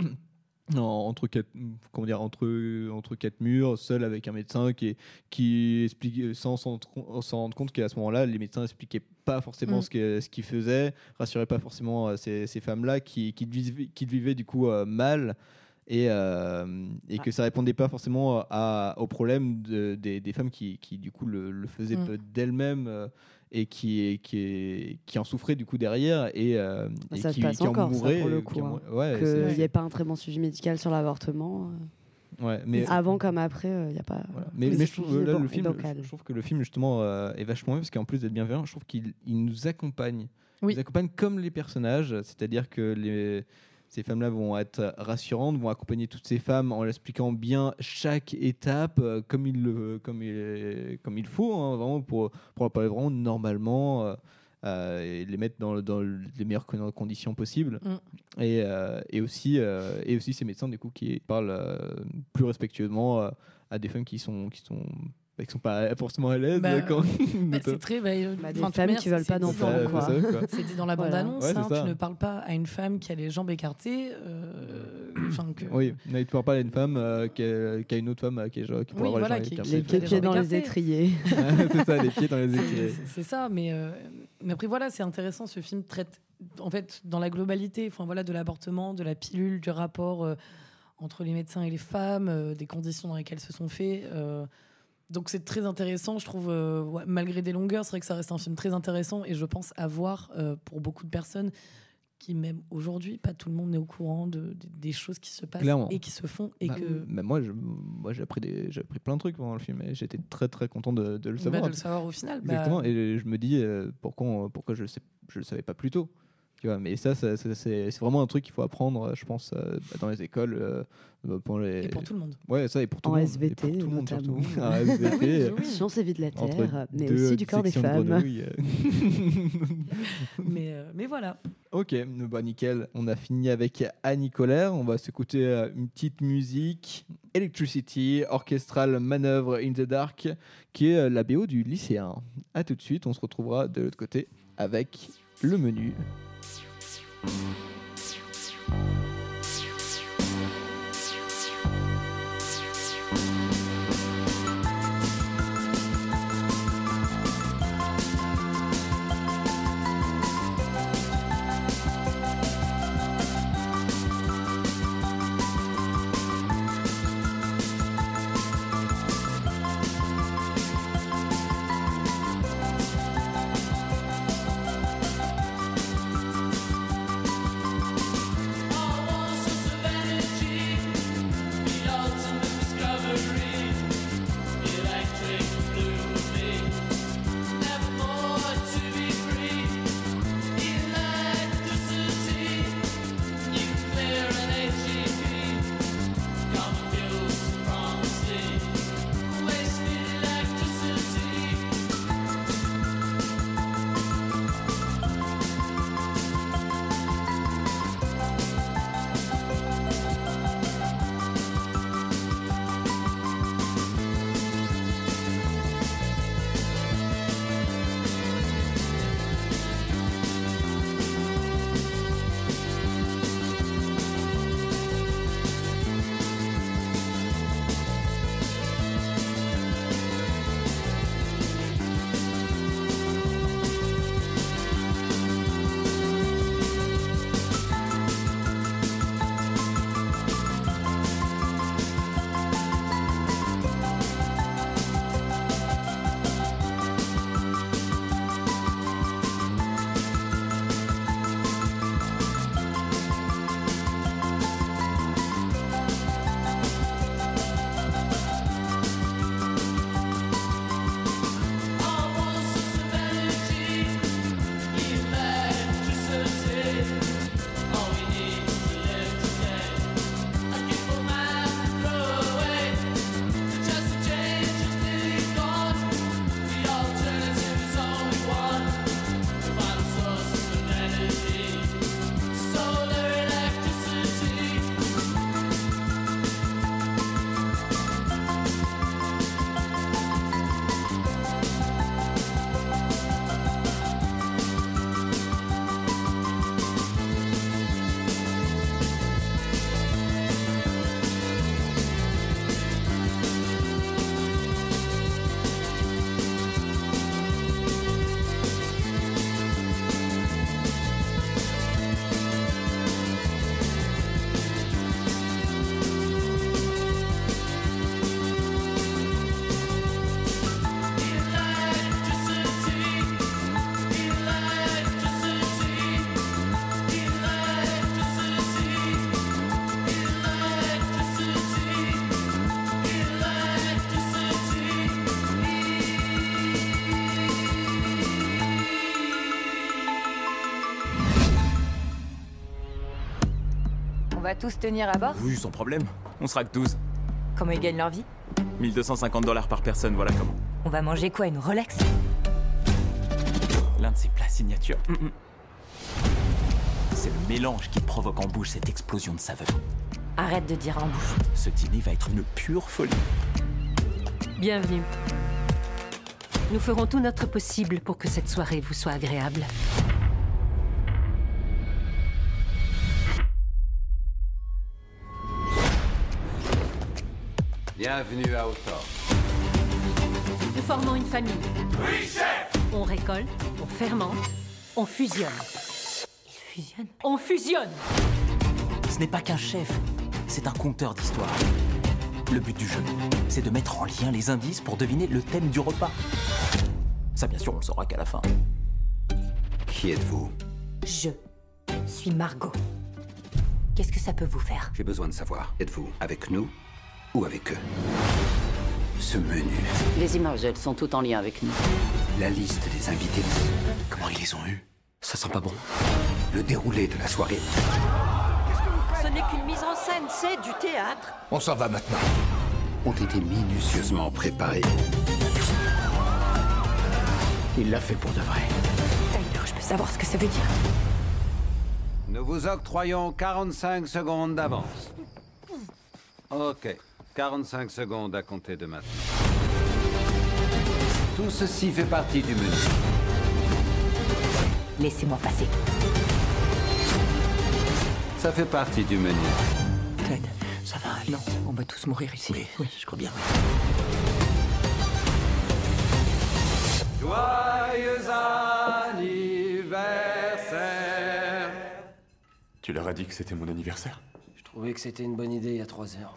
entre quatre, comment dire, entre, entre quatre murs, seul avec un médecin qui, qui explique sans s'en rendre compte qu'à ce moment-là, les médecins expliquaient pas forcément Mm. ce que- ce qu'ils faisaient, rassuraient pas forcément euh, ces, ces femmes-là qui, qui, vivaient, qui vivaient du coup euh, mal et, euh, et que ça répondait pas forcément à, aux problèmes de- des, des femmes qui, qui, du coup le, le faisaient Mm. peu d'elles-mêmes euh, et qui, qui, qui en souffraient du coup derrière et, euh, et Ça se qui, passe qui en encore, ça, pour le euh, coup. hein. Ouais, Qu'il n'y ait pas un très bon suivi médical sur l'avortement. euh, ouais, mais Avant comme après, il n'y a pas. mais, le mais je trouve là, le est film, bancal. je trouve que le film justement euh, est vachement bien parce qu'en plus d'être bienveillant, je trouve qu'il il nous accompagne. Oui. Il nous accompagne comme les personnages, c'est-à-dire que les, ces femmes-là vont être rassurantes, vont accompagner toutes ces femmes en leur expliquant bien chaque étape euh, comme il le, comme il, comme il faut, hein, vraiment pour pour leur parler vraiment normalement. euh, euh, et les mettre dans, dans les meilleures con- conditions possibles Mm. et, euh, et aussi euh, et aussi ces médecins du coup qui parlent plus respectueusement à des femmes qui sont qui sont bah, qui sont pas forcément à l'aise Bah, quand bah, c'est très. bah, Bah, des femmes manière, qui veulent pas d'enfants. C'est. C'était dans la Voilà. bande-annonce. Ouais, hein, tu ne parles pas à une femme qui a les jambes écartées. euh, enfin, que... oui mais tu peux parler à une femme euh, qui, a, qui a une autre femme euh, qui, est, genre- qui Oui, voilà, les qui- qui- pieds les dans les étriers. c'est ça les pieds dans les étriers c'est- ça, mais, euh, mais après voilà, c'est intéressant. Ce film traite, en fait, dans la globalité, enfin voilà, de l'avortement, de la pilule, du rapport entre les médecins et les femmes, euh, des conditions dans lesquelles se sont faits. Donc c'est très intéressant, je trouve. euh, ouais, malgré des longueurs, c'est vrai que ça reste un film très intéressant et je pense à voir euh, pour beaucoup de personnes qui même aujourd'hui, pas tout le monde n'est au courant de, de- des choses qui se passent Clairement. et qui se font et Bah, que mais moi je- moi j'ai appris des j'ai appris plein de trucs pendant le film et j'étais très très content de, de le bah, savoir de le savoir au final. bah, Exactement. Et je me dis euh, pourquoi, on- pourquoi je le sais, je le savais pas plus tôt. Tu vois, mais ça, ça- ça- c'est vraiment un truc qu'il faut apprendre, euh, je pense, euh, dans les écoles. euh, pour les... Et pour tout le monde. Ouais, ça, et pour tout En le monde. Et SVT, pour tout le monde, surtout. En SVT, Sciences et vie de la entre Terre, mais aussi du corps des de femmes. euh. mais, euh, mais voilà. Ok, bah nickel. On a fini avec Annie Colère. On va s'écouter une petite musique Electricity, orchestral manœuvre in the dark, qui est la BO du lycéen. A tout de suite, on se retrouvera de l'autre côté avec le menu. you tous tenir à bord Oui, sans problème. On sera que 12. Comment ils gagnent leur vie 1250 dollars par personne, voilà comment. On va manger quoi Une Rolex L'un de ses plats signature. Mm, mm. C'est le mélange qui provoque en bouche cette explosion de saveur. Arrête de dire en bouche. Ce dîner va être une pure folie. Bienvenue. Nous ferons tout notre possible pour que cette soirée vous soit agréable. Bienvenue à Autor. Nous formons une famille. On récolte, on fermente, on fusionne. Ils fusionnent On fusionne Ce n'est pas qu'un chef, c'est un conteur d'histoire. Le but du jeu, c'est de mettre en lien les indices pour deviner le thème du repas. Ça, bien sûr, on le saura qu'à la fin. Qui êtes-vous? Je suis Margot. Qu'est-ce que ça peut vous faire? J'ai besoin de savoir. Êtes-vous avec nous? Ou avec eux Ce menu, Les images, elles sont toutes en lien avec nous. la liste des invités, Comment ils les ont eus? Ça sent pas bon. le déroulé de la soirée. Ce n'est qu'une mise en scène, c'est du théâtre. On s'en va maintenant. Ont été minutieusement préparés. Il l'a fait pour de vrai. Tyler, je peux savoir ce que ça veut dire Nous vous octroyons 45 secondes d'avance. Ok, 45 secondes à compter de maintenant. Tout ceci fait partie du menu. Laissez-moi passer. Ça fait partie du menu. Clyde, ça va. Non, on va tous mourir ici. Oui, je crois bien. Joyeux anniversaire Tu leur as dit que c'était mon anniversaire? Je trouvais que c'était une bonne idée il y a trois heures.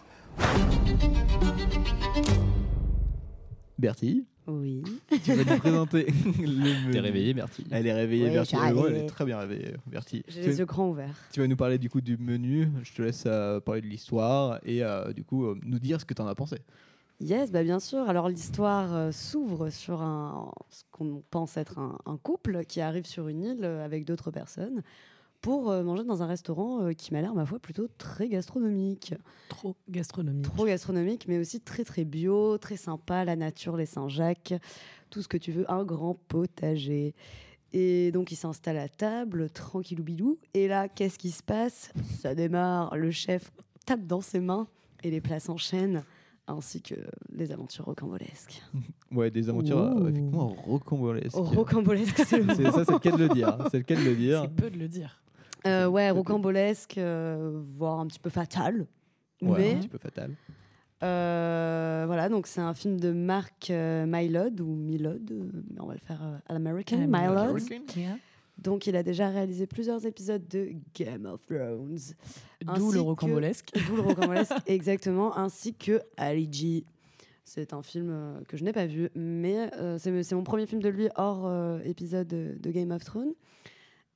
Bertie, Oui. tu vas nous présenter le menu. T'es réveillée, Bertie? Elle est réveillée, Oui, Bertie. Ouais, elle est très bien réveillée, Bertie. J'ai les yeux grands ouverts. Tu vas nous parler du coup du menu. Je te laisse euh, parler de l'histoire et euh, du coup euh, nous dire ce que tu en as pensé. Yes, bah bien sûr. Alors l'histoire euh, s'ouvre sur un, ce qu'on pense être un, un couple qui arrive sur une île euh, avec d'autres personnes pour euh, manger dans un restaurant euh, qui m'a l'air, ma foi, plutôt très gastronomique. Trop gastronomique. Trop gastronomique, mais aussi très très bio, très sympa, la nature, les Saint-Jacques, tout ce que tu veux, un grand potager. Et donc il s'installe à table, tranquillou bilou. Et là, qu'est-ce qui se passe? Ça démarre, le chef tape dans ses mains et les plats s'enchaînent, ainsi que les aventures rocambolesques. Ouais, des aventures euh, Ouh. effectivement rocambolesques. Rocambolesques, c'est le mot. ça, c'est le cas de le dire. C'est le cas de le dire. C'est peu de le dire. Euh, ouais, rocambolesque, euh, voire un petit peu fatal. Ouais, mais un petit peu fatal. Euh, voilà, donc c'est un film de Mark euh, Mylod ou Milod, mais on va le faire euh, à l'american, Mylod. yeah. Donc il a déjà réalisé plusieurs épisodes de Game of Thrones. D'où le que- rocambolesque. D'où le rocambolesque, exactement, ainsi que Ali G. C'est un film euh, que je n'ai pas vu, mais euh, c'est c'est mon premier film de lui hors euh, épisode de, de Game of Thrones.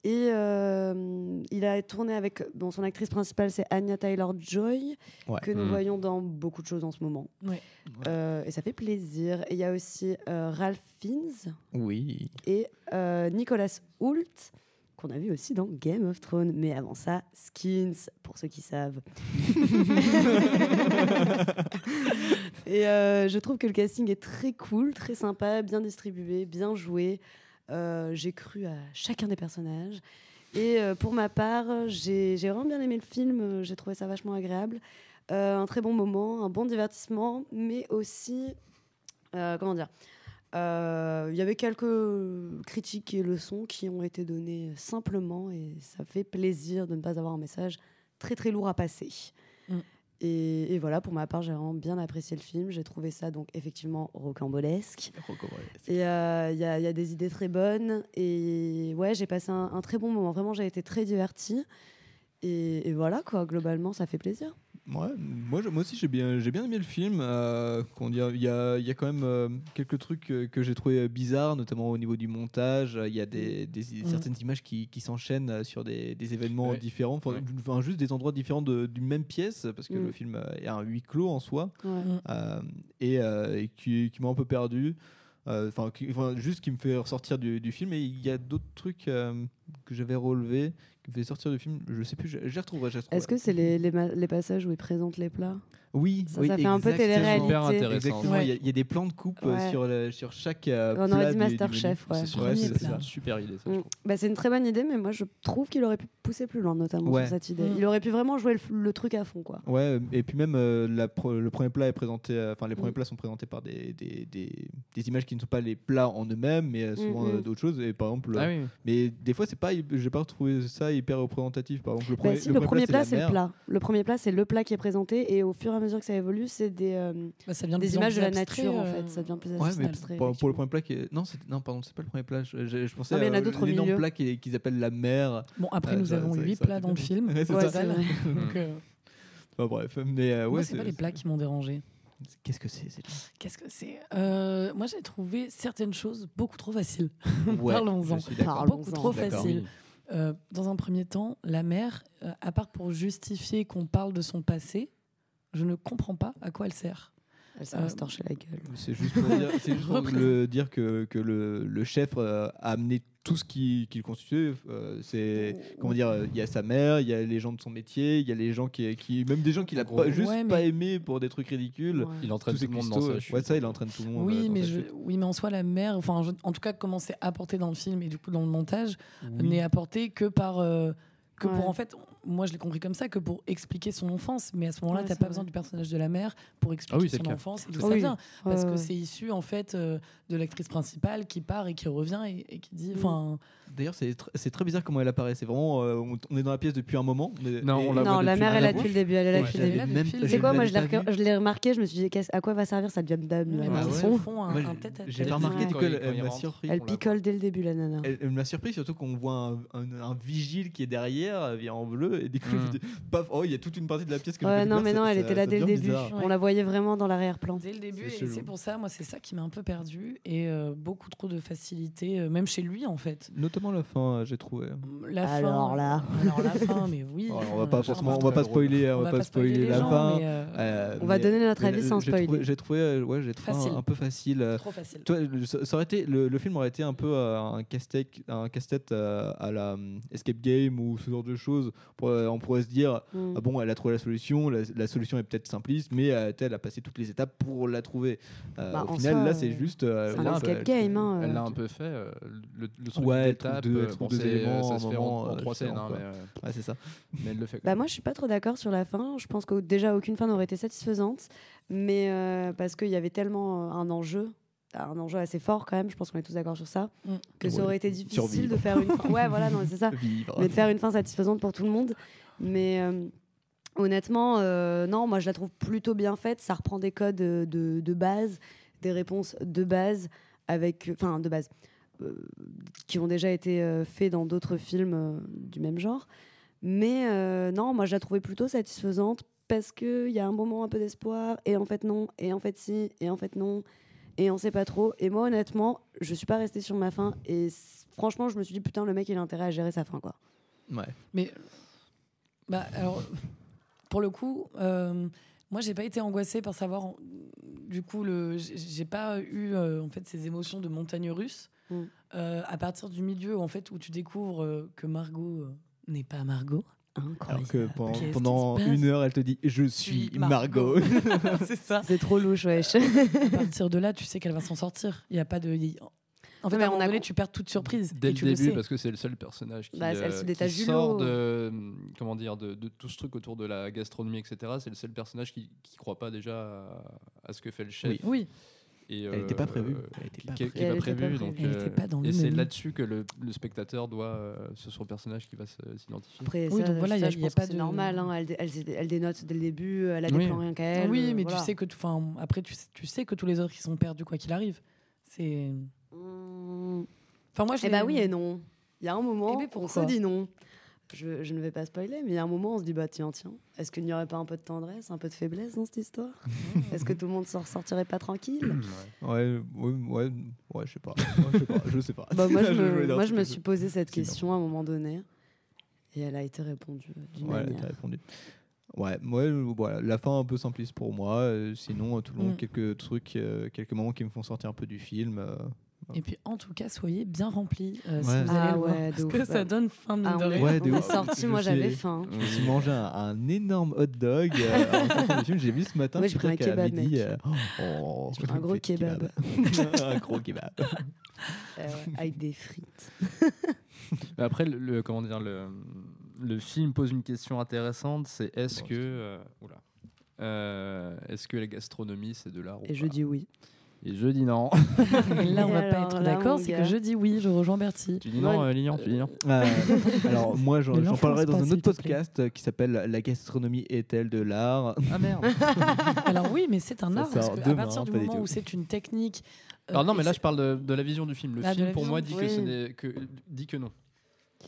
Et euh, il a tourné avec. Bon, son actrice principale, c'est Anya Taylor-Joy, Ouais. que nous Mhm. voyons dans beaucoup de choses en ce moment. Ouais. Euh, et ça fait plaisir. Et il y a aussi euh, Ralph Fiennes Oui. et euh, Nicolas Hoult, qu'on a vu aussi dans Game of Thrones. Mais avant ça, Skins, pour ceux qui savent. et euh, je trouve que le casting est très cool, très sympa, bien distribué, bien joué. Euh, j'ai cru à chacun des personnages. Et euh, pour ma part, j'ai vraiment bien aimé le film. euh, J'ai trouvé ça vachement agréable. Un très bon moment, un bon divertissement, mais aussi, comment dire, il y avait quelques critiques et leçons qui ont été données simplement et ça fait plaisir de ne pas avoir un message très très lourd à passer. Mm. Et, et voilà, pour ma part, j'ai vraiment bien apprécié le film. J'ai trouvé ça donc effectivement rocambolesque. Et euh, il y, a- il y a des idées très bonnes. Et ouais, j'ai passé un, un très bon moment. Vraiment, j'ai été très divertie. Et, et voilà, quoi, globalement, ça fait plaisir. Ouais, moi, je- moi aussi j'ai bien, j'ai bien aimé le film. euh, qu'on dit, il y a, il y a quand même euh, quelques trucs euh, que j'ai trouvé bizarres, notamment au niveau du montage. Il y a des, des- Mm. certaines images qui, qui s'enchaînent euh, sur des, des événements Ouais. différents, enfin, Ouais. enfin, juste des endroits différents de- d'une même pièce, parce que Mm. le film euh, est un huis clos en soi, Ouais. euh, et, euh, et qui, qui m'a un peu perdu. Euh, Enfin, juste qui me fait ressortir du, du film. Et il y a d'autres trucs euh, que j'avais relevé, qui me faisait sortir du film. Je sais plus, je, les retrouverai. Est-ce que c'est les, les, les passages où ils présentent les plats? Oui, ça, oui, ça fait un peu télé-réalité. Exactement, Ouais. il y, a- il y a des plans de coupe euh, Ouais. sur, le- sur chaque. euh, On aurait dit Masterchef, ouais. C'est ça. Super idée, Mm. Bah, c'est une très bonne idée, mais moi je trouve qu'il aurait pu pousser plus loin, notamment Ouais. sur cette idée. Mm. Il aurait pu vraiment jouer le, le truc à fond, quoi. Ouais, et puis même euh, la pro- le premier plat est présenté, euh, enfin les premiers Mm. plats sont présentés par des, des, des, des images qui ne sont pas les plats en eux-mêmes, mais souvent d'autres choses. Et par exemple, Ah oui. mais des fois c'est pas, j'ai pas trouvé ça hyper représentatif. Par exemple, le premier, Bah, si, le premier plat, la c'est le plat. Le premier plat, c'est le plat qui est présenté, et au fur et à mesure que ça évolue, c'est des, euh, Bah, ça des images plus de la abstrait, nature, en euh, fait. Ça devient plus Ouais, abstrait. pour, pour le premier plat qui est... non, c'est- non, pardon, c'est pas le premier plat. Je, je- je pensais Non, mais il y en a à d'autres au plat qu'ils appellent la mer. Bon, après, Euh, nous ça- avons huit plats dans le film. Ouais, c'est Ouais, ça. Donc, euh, Enfin, bref, mais ouais, c'est pas les plats qui m'ont dérangé. Qu'est-ce que c'est Qu'est-ce que c'est? Euh, Moi, j'ai trouvé certaines choses beaucoup trop faciles. Ouais, Parlons-en. Beaucoup trop faciles. Euh, dans un premier temps, la mère, euh, à part pour justifier qu'on parle de son passé, je ne comprends pas à quoi elle sert. Elle sert à se torcher la gueule. C'est juste pour dire, juste pour le- dire que, que le, le chef euh, a amené tout ce qui, qui le constituait. Euh, c'est comment dire, euh, il y a sa mère, il y a les gens de son métier, il y a les gens qui, qui même des gens qu'il a gros, pas, juste Ouais, pas aimé pour des trucs ridicules. Ouais. Il entraîne tout le monde dans sa euh, chute. Ouais, ça, il entraîne tout le monde. euh, Oui dans mais, sa je, chute. oui, mais en soi, la mère, enfin, je- en tout cas, comment c'est apporté dans le film et du coup dans le montage, Oui. n'est apporté que par. euh, que Ouais. pour en fait, moi je l'ai compris comme ça, que pour expliquer son enfance. Mais à ce moment-là, Ouais, t'as c'est pas vrai. besoin du personnage de la mère pour expliquer Ah oui, son enfance et d'où Ah ça oui. vient. Parce Ouais, que ouais. c'est issu en fait euh, de l'actrice principale qui part et qui revient et, et qui dit. Enfin, D'ailleurs, c'est tr- c'est très bizarre comment elle apparaît. C'est vraiment, euh, on, est dans la pièce depuis un moment. mais- Non, on la Non, voit la mère, le elle début. depuis le début. Elle Ouais, depuis le début. même- C'est quoi Moi, je l'ai remarqué. Je me suis dit, à quoi va servir cette dame dame a j'ai- remarqué Ouais. du coup, Quand elle, il- quand elle il m'a surpris. Elle picole dès le début, la nana. Elle, m'a surpris surtout qu'on voit un, un- un vigile qui est derrière, euh, vient en bleu, et du coup, Mm. paf, oh, il y a toute une partie de la pièce que Ouais, non, mais non, elle ça- était là dès le début. bizarre. On la voyait vraiment dans l'arrière-plan. Dès le début, C'est et c'est pour ça, moi, c'est ça qui m'a un peu perdu et euh, beaucoup trop de facilité, euh, même chez lui en fait. Notamment la fin, euh, j'ai trouvé. La Alors fin, là. alors la fin, mais oui. Alors, on va pas forcément, on va pas spoiler, on, va pas spoiler la fin. On va donner notre avis sans spoiler. J'ai trouvé, ouais, j'ai trouvé un- peu facile. trop ça aurait été, le, film aurait été un peu un casse-tête, un casse-tête à la euh, Escape Game ou ce genre de choses. Pour, euh, on pourrait se dire, Mm. ah bon, elle a trouvé la solution, la, la solution est peut-être simpliste, mais euh, elle a passé toutes les étapes pour la trouver. Euh, Bah, au en final, soi, là, c'est juste. euh, c'est un bah, escape elle- game, hein, Elle l'a un peu fait. Le, le truc Ouais, d'étape, elle trouve deux- elle trouve bon, deux c'est- éléments, ça se fait en, trois scènes, hein, euh, Ouais, c'est ça. mais elle le fait. quand Bah moi, je suis pas trop d'accord sur la fin. Je pense que déjà aucune fin n'aurait été satisfaisante, mais euh, parce qu'il y avait tellement un enjeu, un enjeu assez fort quand même. Je pense qu'on est tous d'accord sur ça, Mm. que ça aurait été difficile survivre. de faire une. Fin... Ouais, voilà, non, c'est ça. Vivre. Mais de faire une fin satisfaisante pour tout le monde. Mais euh, honnêtement, euh, non, moi je la trouve plutôt bien faite. Ça reprend des codes euh, de, de base, des réponses de base avec, enfin de base, euh, qui ont déjà été euh, faits dans d'autres films euh, du même genre. Mais euh, non, moi je la trouvais plutôt satisfaisante parce qu'il y a un moment un peu d'espoir, et en fait non, et en fait si, et en fait non, et on sait pas trop. Et moi honnêtement, je suis pas restée sur ma fin, et franchement, je me suis dit putain, le mec il a intérêt à gérer sa fin quoi. Ouais. Mais bah alors pour le coup, euh, moi j'ai pas été angoissée par savoir du coup le j'ai pas eu euh, en fait ces émotions de montagne russe Mm. euh, à partir du milieu en fait où tu découvres euh, que Margot n'est pas Margot. Alors que pendant, Qu'est-ce une heure, elle te dit Je suis Margot. c'est ça. C'est trop louche, wesh. à partir de là, tu sais qu'elle va s'en sortir. Il y a pas de. En fait, mais à un on moment a donné, com- tu perds toute surprise. Dès et le tu début, le sais. parce que c'est le seul personnage qui, Bah, elle se euh, détache qui du sort lot. de, comment dire, de, de tout ce truc autour de la gastronomie, etc. C'est le seul personnage qui ne croit pas déjà à, à ce que fait le chef. Oui. Oui. Et, Elle était pas euh, prévue. Elle était pas qui qui Elle était pas prévue, prévue. donc, Elle euh, pas dans Et c'est là-dessus que le, le spectateur doit, euh, ce le personnage qui va s'identifier. Après, Oui, ça, donc voilà, ça, y a- je y a pense pas que de- normal. hein. Elle, dé- elle, elle dénote dès le début, elle a des Oui. plans rien qu'à elle. oui, mais voilà. tu sais que, enfin, après, tu sais, tu sais que tous les autres, ils sont perdus quoi qu'il arrive. C'est. Mmh. Enfin, moi, je Eh bah oui et non. Il y a un moment, Eh ben, on se dit non. Je, je ne vais pas spoiler, mais il y a un moment, on se dit bah tiens, tiens, est-ce qu'il n'y aurait pas un peu de tendresse, un peu de faiblesse dans cette histoire? Est-ce que tout le monde s'en ressortirait pas tranquille? Ouais, ouais, ouais, ouais, je sais pas. Je sais pas. Je sais pas. Bah, Moi, je me, moi, je suis posé cette question à un moment donné, et elle a été répondue d'une Ouais, manière. répondu. Ouais, ouais, voilà, la fin un peu simpliste pour moi. euh, sinon, tout le long, Mm. quelques trucs, euh, quelques moments qui me font sortir un peu du film. euh, et puis en tout cas, soyez bien remplis euh, ah, ouais, parce que ça donne faim ah de ah, ouais, de La sortie, moi j'avais faim. Je me suis mangé un, énorme hot dog. Euh, J'ai vu ce matin. Moi euh, oh, oh, je prends un kebab. Un gros kebab. un gros kebab. avec des frites. Après, le, comment dire, le, film pose une question intéressante. C'est est-ce que, oula, est-ce que la gastronomie c'est de l'art Et je dis oui. Je dis non. Et là, on va pas être d'accord, c'est que je dis oui, je rejoins Bertie. Tu dis non, ouais. Euh, Lignan, tu dis non. Euh, alors, moi, j'en parlerai dans un autre podcast euh, qui s'appelle La gastronomie est-elle de l'art? Ah merde Alors, oui, mais c'est un art. Parce que à partir du moment où c'est une technique. Euh, alors, non, mais là, je parle de, la vision du film. Le ah, film, pour moi, dit, que, non.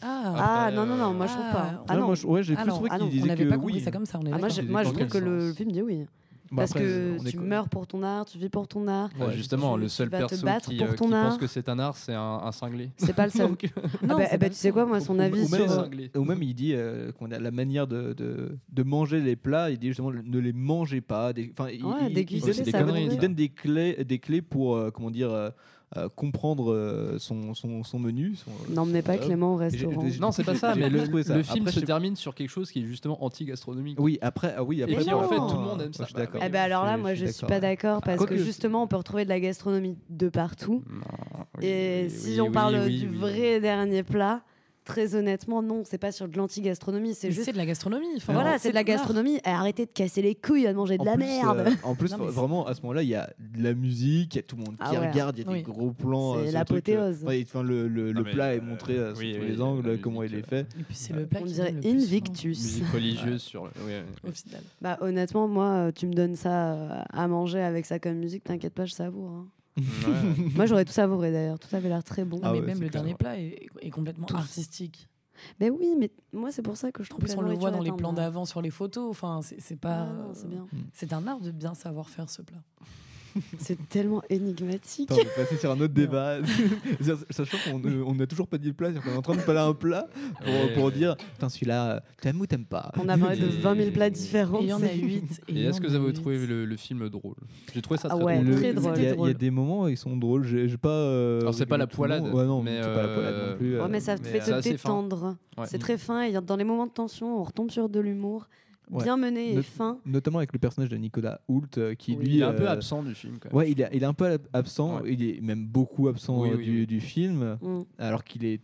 Ah. ah, non, non, non, moi je ne trouve ah. pas. Ah, non. moi, ouais, j'ai plus trouvé qu'il disait que oui. ça comme ça. moi, je trouve que le film dit oui. Parce que tu meurs pour ton art, tu vis pour ton art. Ouais, justement, le seul perso euh, qui, pense que c'est un art, c'est un, cinglé. C'est pas le seul. Euh, ah non, ah tu sais quoi, moi, son avis ou même, sur... Euh, ou même, il dit euh, qu'on a la manière de, de, manger les plats, il dit justement ne les mangez pas. Des, il, donne, des, clés, des clés pour, comment dire comprendre euh, son, son, son menu. Euh, N'emmenez pas Clément au restaurant. Non, c'est pas ça, mais le, le film se termine sur quelque chose qui est justement anti-gastronomique. Oui, après, ah oui, eh après. En fait, tout le monde aime ça. Ah, d'accord. Eh ben, alors là, moi, je suis pas d'accord parce que justement, on peut retrouver de la gastronomie de partout. Et si on parle du vrai dernier plat très honnêtement, non, c'est pas sur de l'anti-gastronomie, c'est juste. De la gastronomie. Voilà, c'est de la gastronomie. Arrêtez de casser les couilles à manger de la merde. Euh, en plus, vraiment, à ce moment-là, il y a de la musique, il y a tout le monde ah qui regarde, il y a des gros plans. C'est l'apothéose. Euh, enfin, le, plat est montré euh, sur tous les angles, comment il est fait. C'est bah, le plat. On dirait Invictus. Musique religieuse bah, honnêtement, moi, tu me donnes ça à manger avec ça comme musique, t'inquiète pas, je savoure. Hein. Moi, j'aurais tout savouré d'ailleurs. Tout avait l'air très bon. Ah mais même le dernier plat est, complètement artistique. Ben oui, mais moi c'est pour ça que je trouve. En plus, on le voit dans les plans d'avant sur les photos. Enfin, c'est pas. Ah c'est bien. C'est un art de bien savoir faire ce plat. C'est tellement énigmatique. Attends, on va passer sur un autre débat. Sachant qu'on n'a toujours pas dit le plat, on est en train de parler un plat pour, pour dire celui-là, t'aimes ou t'aimes pas? On a parlé de 20 000 plats différents. Il y en a 8. Et, est-ce que vous avez trouvé le, film drôle? J'ai trouvé ça ah très, drôle. Il y, a, des moments, ils sont drôles. J'ai pas. Euh, Alors, c'est pas la poilade. Ouais, non, mais c'est pas la poilade euh, non plus. Mais ça te fait te détendre. C'est très fin. Dans les moments de tension, on retombe sur de l'humour. Bien mené et fin. Notamment avec le personnage de Nicolas Hoult euh, qui lui. Il est un peu euh, absent du film. Quand même. Ouais, il est, un peu absent, il est même beaucoup absent euh, du, film, mm. alors qu'il est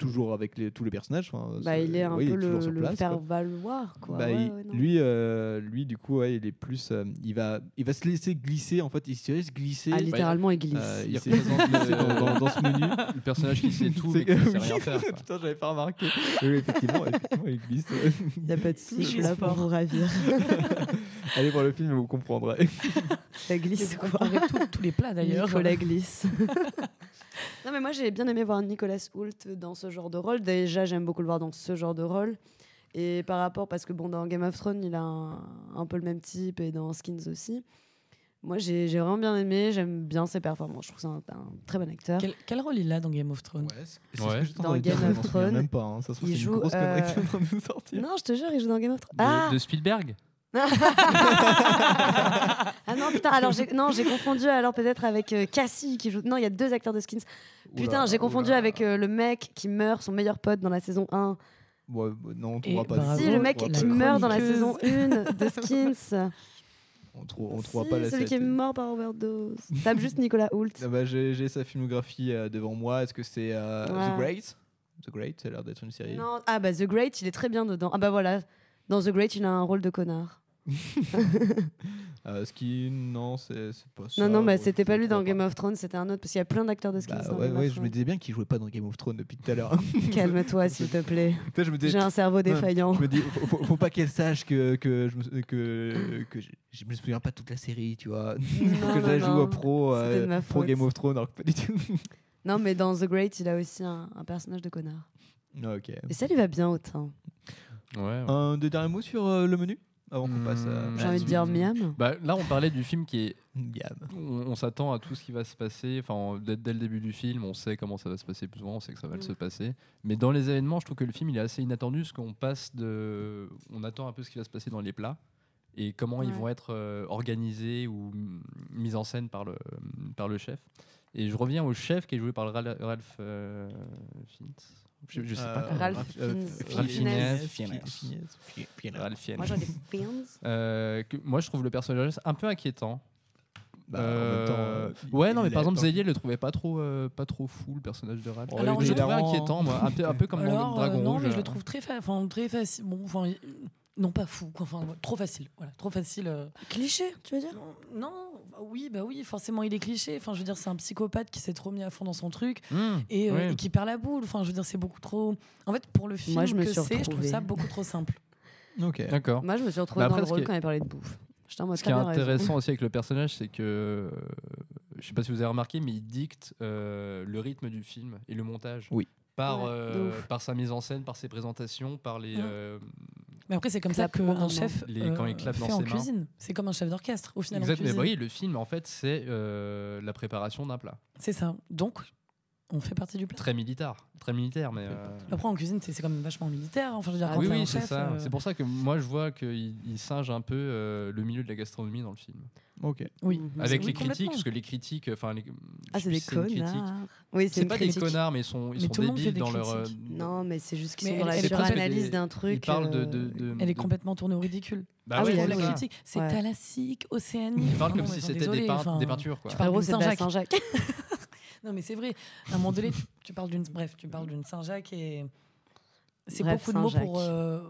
toujours avec les, tous les personnages. Bah, il est un ouais, peu est le, le place, faire quoi. valoir. Quoi. Bah, ouais, il, ouais, lui, euh, lui, du coup, il est plus. Euh, il, va, il va se laisser glisser, en fait. Il se laisse glisser. Ah, littéralement, il glisse. Euh, il s'est dans, dans, dans, ce menu. Le personnage qui sait tout, mais qui ne sait rien faire. Quoi. Putain, j'avais pas remarqué. Oui, effectivement, effectivement, il glisse. Il n'y a pas de souci, je suis là pour vous ravir. Allez voir le film, vous comprendrez. Ça glisse, quoi. Tous les plats, d'ailleurs. la glisse. non, mais moi, j'ai bien aimé voir Nicolas Hoult dans ce genre de rôle. Déjà, j'aime beaucoup le voir dans ce genre de rôle. Et par rapport, parce que bon, dans Game of Thrones, il a un, peu le même type et dans Skins aussi. Moi, j'ai vraiment bien aimé, j'aime bien ses performances. Je trouve que c'est un, très bon acteur. Quel, rôle il a dans Game of Thrones? Ouais, Dans Game of Thrones, Même pas, hein. ça se trouve, il joue, grosse euh, que en. Non, je te jure, il joue dans Game of Thrones. Ah, de Spielberg? ah non, putain, alors j'ai, non, j'ai confondu alors peut-être avec euh, Cassie qui joue. Non, il y a deux acteurs de Skins. Putain, j'ai confondu avec euh, le mec qui meurt, son meilleur pote dans la saison 1. Ouais, bah, non, on Et trouvera pas de- si, le mec qui meurt dans la saison 1 de Skins. On trou- on trouvera Si, pas la celui qui est mort par overdose. Tape juste Nicolas Hoult. Ah bah, j'ai, sa filmographie euh, devant moi. Est-ce que c'est. The Great? The Great, ça a l'air d'être une série. Ah bah The Great, il est très bien dedans. Ah bah voilà, dans The Great, il a un rôle de connard. euh, ski, non, c'est pas ça. Non, bah, non, mais c'était pas lui dans Game of Thrones, c'était un autre, parce qu'il y a plein d'acteurs de ski. Bah, ouais, ouais, je me disais bien qu'il jouait pas dans Game of Thrones depuis tout à l'heure. Calme-toi, s'il te plaît. J'ai un cerveau défaillant. je me dis, faut, pas qu'elle sache que, que, je me, que, je me souviens pas toute la série, tu vois. Que non, je la pro, euh, pro Game of Thrones, alors que pas du tout. non, mais dans The Great, il a aussi un, personnage de connard. Ah, ok. Et ça lui va bien au. Ouais. Un des derniers mots sur euh, le menu? avant qu'on passe à. Mmh. J'ai envie de dire miam. Bah, là, on parlait du film qui est. Miam. On, s'attend à tout ce qui va se passer. Enfin, dès, le début du film, on sait comment ça va se passer plus ou moins, on sait que ça va mmh. se passer. Mais dans les événements, je trouve que le film il est assez inattendu, parce qu'on passe de. On attend un peu ce qui va se passer dans les plats et comment ils vont être euh, organisés ou mis en scène par le, par le chef. Et je reviens au chef qui est joué par Ralph euh, Fiennes. Je, je sais pas. Euh, Ralph euh, Fiennes. Ralph Fiennes. Fiennes. Fiennes. Fiennes. Ralph Fiennes. Moi, j'en ai Fiennes. Euh, moi, je trouve le personnage un peu inquiétant. Bah, temps, Euh, euh, ouais, non, mais par exemple, Zélier le trouvait pas trop, euh, pas trop fou, le personnage de Ralph. Alors, je je le trouvais inquiétant, moi, un peu, un peu comme dans Alors, le Dragon euh, non, Rouge. mais je le trouve très, fa- enfin, très facile. Bon, enfin, euh, non pas fou, enfin, trop facile. Voilà, trop facile. euh. Cliché, tu veux dire? Non, bah oui, bah oui, forcément, il est cliché. Enfin, je veux dire, c'est un psychopathe qui s'est trop mis à fond dans son truc Mmh, et, euh, et qui perd la boule. Enfin, je veux dire, c'est beaucoup trop. En fait, pour le film Moi, je me que suis c'est, je trouve ça beaucoup trop simple. Ok. D'accord. Moi, je me suis retrouvée Bah, dans le rôle est- quand il parlait de bouffe. Ce qui est raison. intéressant aussi avec le personnage, c'est que euh, je sais pas si vous avez remarqué, mais il dicte euh, le rythme du film et le montage. Oui. Par, Ouais, de euh, par sa mise en scène, par ses présentations, par les. Ouais. euh, Mais après, c'est comme ça qu'un chef Les- quand il euh, clappe dans fait en ses mains. cuisine. C'est comme un chef d'orchestre, au final. en Exact, mais cuisine. oui, le film, en fait, c'est euh, la préparation d'un plat. C'est ça. Donc, on fait partie du plat. Très militaire, très militaire, mais. euh, Après, en cuisine, c'est c'est quand même vachement militaire. hein. Enfin, je veux dire, quand oui, oui, c'est ça. euh, C'est pour ça que moi, je vois qu'il il singe un peu euh, le milieu de la gastronomie dans le film. Ok. Oui. Mhm. Avec Oui, les critiques, parce que les critiques, enfin, les- Ah, c'est des connards. Oui, c'est pas critique. des connards, mais ils sont, ils Mais sont débiles dans leur. euh. Non, mais c'est juste qu'ils sont dans la suranalyse d'un Ils truc. parlent de. euh, de, de- Elle est complètement tournée au ridicule. Bah Ah oui, la critique, c'est Ouais. thalassique, océanique. Ils parlent Enfin, comme si c'était des, pein- enfin, des peintures, quoi. Tu parles c'est de Saint-Jacques. Non, mais c'est vrai. À un moment donné, tu, tu parles d'une. Bref, tu parles d'une Saint-Jacques et. C'est beaucoup de mots pour. euh,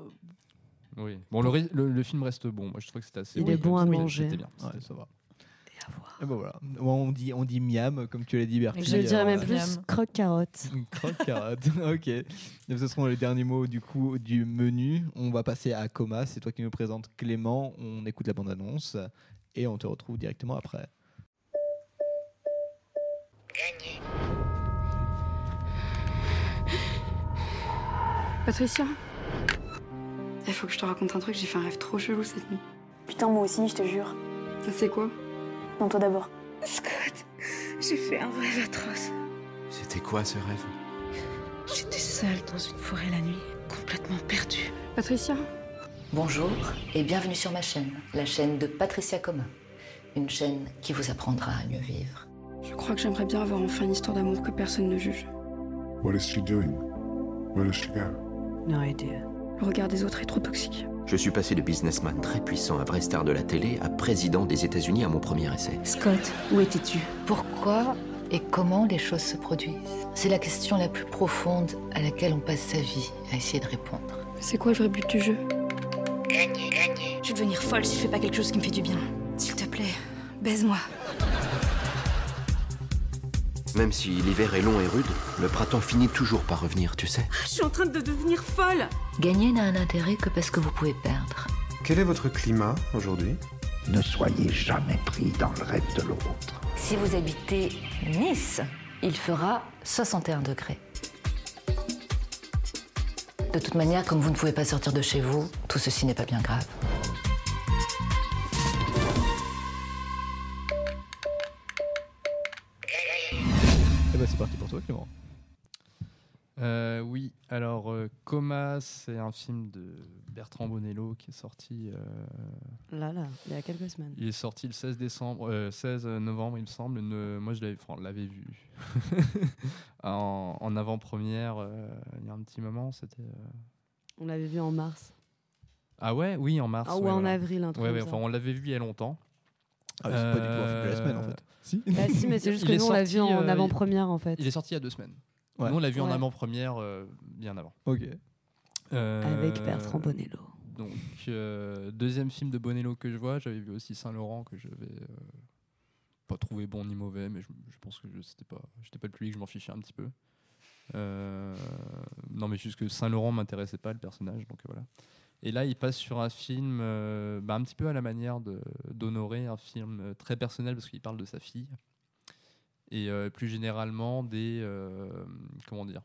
Oui. Bon, le, le, le film reste bon. Moi, je trouve que c'était assez. Il bon. est bon à C'était- manger. C'était bien. Ouais, ça va. Et ben voilà. On dit, on dit miam, comme tu l'as dit, Bertie. Je dirais même Euh, plus croque-carotte. Une croque carotte. ok. Et ce seront les derniers mots du coup du menu. On va passer à Coma. C'est toi qui nous présente Clément. On écoute la bande-annonce et on te retrouve directement après. Patricia? Il faut que je te raconte un truc, j'ai fait un rêve trop chelou cette nuit. Putain, moi aussi, je te jure. C'est quoi? Non, toi d'abord. Scott, j'ai fait un rêve atroce. C'était quoi ce rêve? J'étais seule dans une forêt la nuit, complètement perdue. Patricia? Bonjour et bienvenue sur ma chaîne, la chaîne de Patricia Coma. Une chaîne qui vous apprendra à mieux vivre. Je crois que j'aimerais bien avoir enfin une histoire d'amour que personne ne juge. What is she doing? Where does she go? No idea. Le regard des autres est trop toxique. Je suis passé de businessman très puissant à vrai star de la télé à président des États-Unis à mon premier essai. Scott, où étais-tu? Pourquoi et comment les choses se produisent? C'est la question la plus profonde à laquelle on passe sa vie à essayer de répondre. C'est quoi le vrai but du jeu? Gagner, gagner. Je vais devenir folle si je fais pas quelque chose qui me fait du bien. S'il te plaît, baise-moi. Même si l'hiver est long et rude, le printemps finit toujours par revenir, tu sais. Je suis en train de devenir folle. Gagner n'a un intérêt que parce que vous pouvez perdre. Quel est votre climat aujourd'hui? Ne soyez jamais pris dans le rêve de l'autre. Si vous habitez Nice, il fera 61 degrés. De toute manière, comme vous ne pouvez pas sortir de chez vous, tout ceci n'est pas bien grave. Parti pour toi, Clément. Euh, oui, alors euh, Coma, c'est un film de Bertrand Bonello qui est sorti. euh, Là, là, il y a quelques semaines. il est sorti le 16 décembre, euh, 16 novembre, il me semble. Ne- moi, je l'avais, enfin, on l'avait vu en, en avant-première euh, il y a un petit moment. C'était. euh, On l'avait vu en mars. Ah ouais, oui, en mars. Ah, ou ouais, en voilà. avril, un truc Ouais, enfin, on l'avait vu il y a longtemps. Ah, c'est pas du tout un film de la semaine, en fait. Si. Bah si, mais c'est juste que nous, on l'a vu en euh, avant-première, en fait. Il est sorti il y a deux semaines. Ouais. Nous, on l'a vu en avant-première euh, bien avant. Ok. Euh, Avec Bertrand Bonello. Donc, euh, deuxième film de Bonello que je vois, j'avais vu aussi Saint-Laurent que j'avais euh, pas trouvé bon ni mauvais, mais je, je pense que je c'était pas, j'étais pas le public, je m'en fichais un petit peu. Euh, non, mais juste que Saint-Laurent m'intéressait pas le personnage, donc euh, voilà. Et là, il passe sur un film euh, bah, un petit peu à la manière d'Honoré, un film euh, très personnel parce qu'il parle de sa fille et euh, plus généralement des comment dire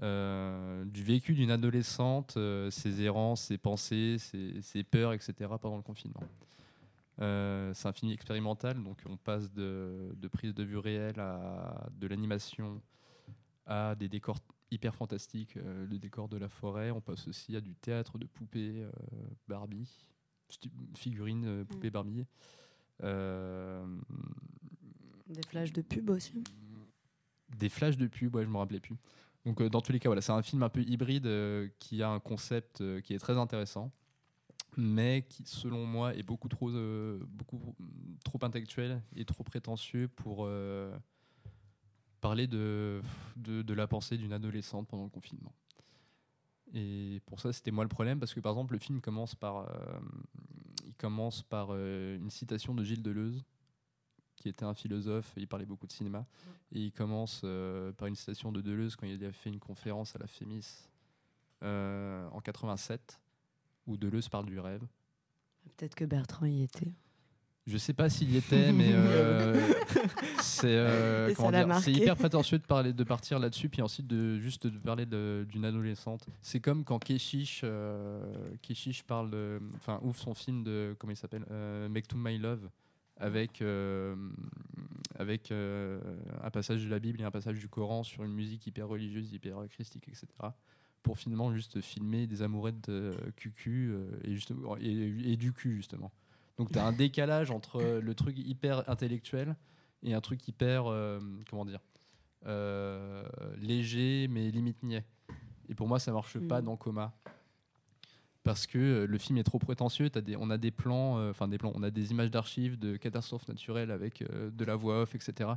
du vécu d'une adolescente, ses errances, ses pensées, ses, peurs, etc. pendant le confinement. C'est un film expérimental, donc on passe de, de prise de vue réelle à de l'animation à des décors hyper fantastiques, euh, le décor de la forêt. On passe aussi à du théâtre de poupées euh, Barbie, figurines euh, poupées Barbie. Euh, Des flashs de pub aussi. Des flashs de pub, ouais, je me rappelais plus. Donc dans tous les cas, voilà, c'est un film un peu hybride qui a un concept qui est très intéressant, mais qui, selon moi, est beaucoup trop, beaucoup mm, trop intellectuel et trop prétentieux pour parler de, de, la pensée d'une adolescente pendant le confinement. Et pour ça, c'était moi le problème, parce que par exemple, le film commence par, euh, il commence par euh, une citation de Gilles Deleuze, qui était un philosophe, il parlait beaucoup de cinéma. Et il commence euh, par une citation de Deleuze quand il a fait une conférence à la Fémis en 87, où Deleuze parle du rêve. Peut-être que Bertrand y était. Je sais pas s'il y était, mais euh, c'est euh, hyper prétentieux de parler, de partir là-dessus, puis ensuite de juste de parler d'une adolescente. C'est comme quand Keshish, euh, Keshish parle, enfin ouvre son film de comment il s'appelle, euh, Make to My Love, avec avec un passage de la Bible et un passage du Coran sur une musique hyper religieuse, hyper christique, etc. Pour finalement juste filmer des amourettes de cucu euh, et, et, et du cul justement. Donc tu as un décalage entre euh, le truc hyper intellectuel et un truc hyper, euh, comment dire, euh, léger mais limite niais. Et pour moi, ça marche pas Mm. dans Coma. Parce que euh, le film est trop prétentieux. Des, on a des plans, enfin des plans, on a des images d'archives de catastrophes naturelles avec de la voix off, etc.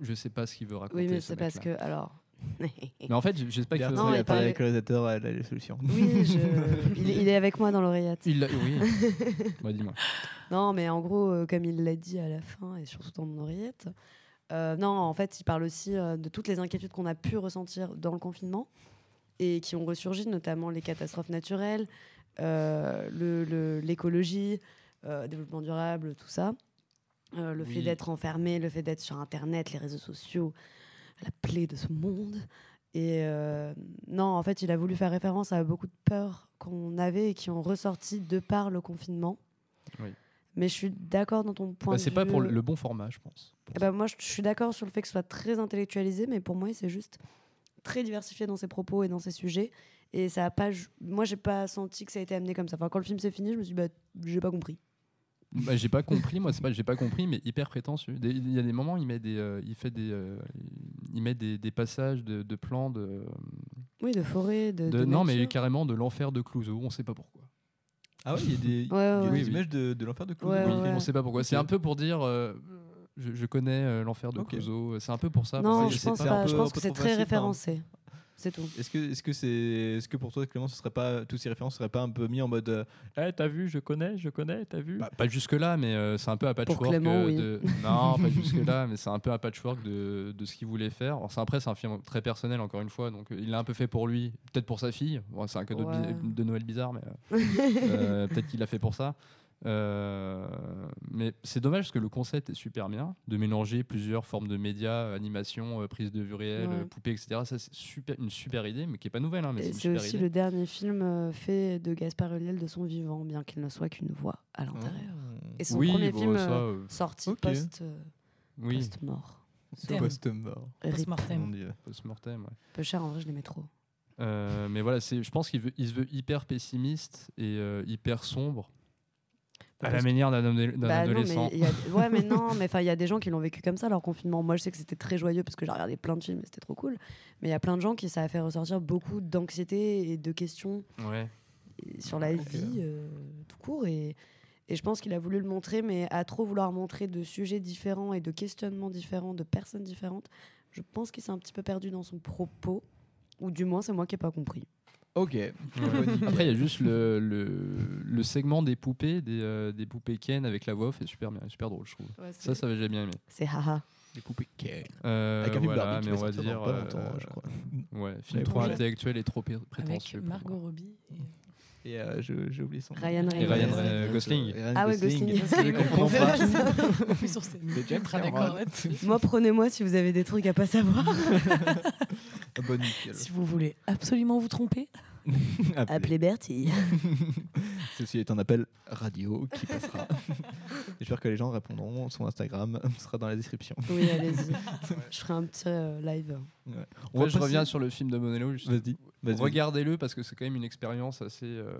Je sais pas ce qu'il veut raconter. Oui, mais ce c'est parce que. Alors. Mais en fait, j'espère qu'il Bertrand, Non, il il a parlé avec le réalisateur, elle a les solutions. Oui, je- il, est- il est avec moi dans l'oreillette. Il oui. Bah, dis-moi. Non, mais en gros, euh, comme il l'a dit à la fin, et surtout dans mon oreillette, euh, non, en fait, il parle aussi euh, de toutes les inquiétudes qu'on a pu ressentir dans le confinement et qui ont ressurgi, notamment les catastrophes naturelles, euh, le- le- l'écologie, euh, développement durable, tout ça. Euh, le fait d'être enfermé, le fait d'être sur Internet, les réseaux sociaux, la plaie de ce monde. Et euh, non, en fait, il a voulu faire référence à beaucoup de peurs qu'on avait et qui ont ressorti de par le confinement. Oui. Mais je suis d'accord dans ton point Bah, de c'est vue. pas pour le, bon format, je pense. Ben, moi, je suis d'accord sur le fait que ce soit très intellectualisé, mais pour moi, c'est juste très diversifié dans ses propos et dans ses sujets. Et ça a pas. Moi, j'ai pas senti que ça a été amené comme ça. Enfin, quand le film s'est fini, je me suis dit, bah, j'ai pas compris. Bah, j'ai pas compris, moi, c'est pas, j'ai pas compris, mais hyper prétentieux. Il y a des moments, il met des, euh, il fait des, euh, il met des, des passages de, de plans de, Oui, de forêt, de. de- de non, mais carrément de l'enfer de Clouseau, on sait pas pourquoi. Ah oui, il y a des, Ouais, ouais, il y a ouais. des images de, de l'enfer de Clouseau. Ouais, oui, ouais. on sait pas pourquoi. C'est un peu pour dire, euh, je, je connais euh, l'enfer de Ok. Clouseau. C'est un peu pour ça. Non, je sais pense c'est pas. un Je pense que c'est très référencé. C'est tout. Est-ce que, est-ce que c'est, est-ce que pour toi Clément, ce serait pas tous ces références seraient pas un peu mis en mode, euh, Eh, t'as vu, je connais, je connais, t'as vu? Bah, pas jusque là, mais euh, c'est un peu un patchwork. Clément, oui. de... Non, pas jusque là, mais c'est un peu un patchwork de, de ce qu'il voulait faire. Alors, c'est- après, c'est un film très personnel, encore une fois, donc euh, il l'a un peu fait pour lui, peut-être pour sa fille. Bon, c'est un cadeau de bi- Ouais. de, Noël bizarre, mais euh, euh, peut-être qu'il l'a fait pour ça. Euh, mais c'est dommage parce que le concept est super bien, de mélanger plusieurs formes de médias, animation, euh, prise de vue réelle, Ouais. poupée, etc. Ça, c'est super, une super idée, mais qui est pas nouvelle. hein, mais Et c'est aussi idée. le dernier film euh, fait de Gaspard Ulliel de son vivant, bien qu'il ne soit qu'une voix à l'intérieur. Et son Oui, premier bon, film ça, euh, sorti post, euh, Oui. post-mort. Thème. Post-mort. Post-mortem. Mon Dieu. Post-mortem, ouais. Peu cher, en vrai, je l'aimais trop. Euh, mais voilà, c'est, je pense qu'il veut, il se veut hyper pessimiste et euh, hyper sombre. À la Parce que- manière d'un, Bah non, adolescent. mais il y a- ouais, mais non, mais enfin, il y a des gens qui l'ont vécu comme ça leur confinement. Moi, je sais que c'était très joyeux parce que j'ai regardé plein de films et c'était trop cool. Mais il y a plein de gens qui ça a fait ressortir beaucoup d'anxiété et de questions Ouais. sur la vie euh, tout court. Et, et je pense qu'il a voulu le montrer, mais à trop vouloir montrer de sujets différents et de questionnements différents, de personnes différentes, je pense qu'il s'est un petit peu perdu dans son propos. Ou du moins, c'est moi qui n'ai pas compris. Ok. Après, il y a juste le, le, le segment des poupées, des, euh, des poupées Ken avec la voix off est super bien, super drôle, je trouve. Ouais, ça, ça j'ai bien aimé. C'est haha. Les poupées Ken. Euh, Avec voilà, mais on va dire. pas longtemps, euh, je crois. Ouais, film trop intellectuel et trop pré- Avec prétentieux. pour Margot. Robbie. et- Et euh, je- j'ai oublié son nom. Ryan Et Ryan euh, Gosling. Ryan Ah ouais, Gosling. Là-dessus. Moi, prenez-moi si vous avez des trucs à pas savoir. Ah, nickel. Si vous voulez absolument vous tromper, Appelez Bertie. Ceci est un appel radio qui passera. J'espère que les gens répondront. Son Instagram sera dans la description. Oui, allez-y. Je ferai un petit euh, live. Ouais. On je passer- reviens sur le film de vas-y. Regardez-le parce que c'est quand même une expérience assez. euh,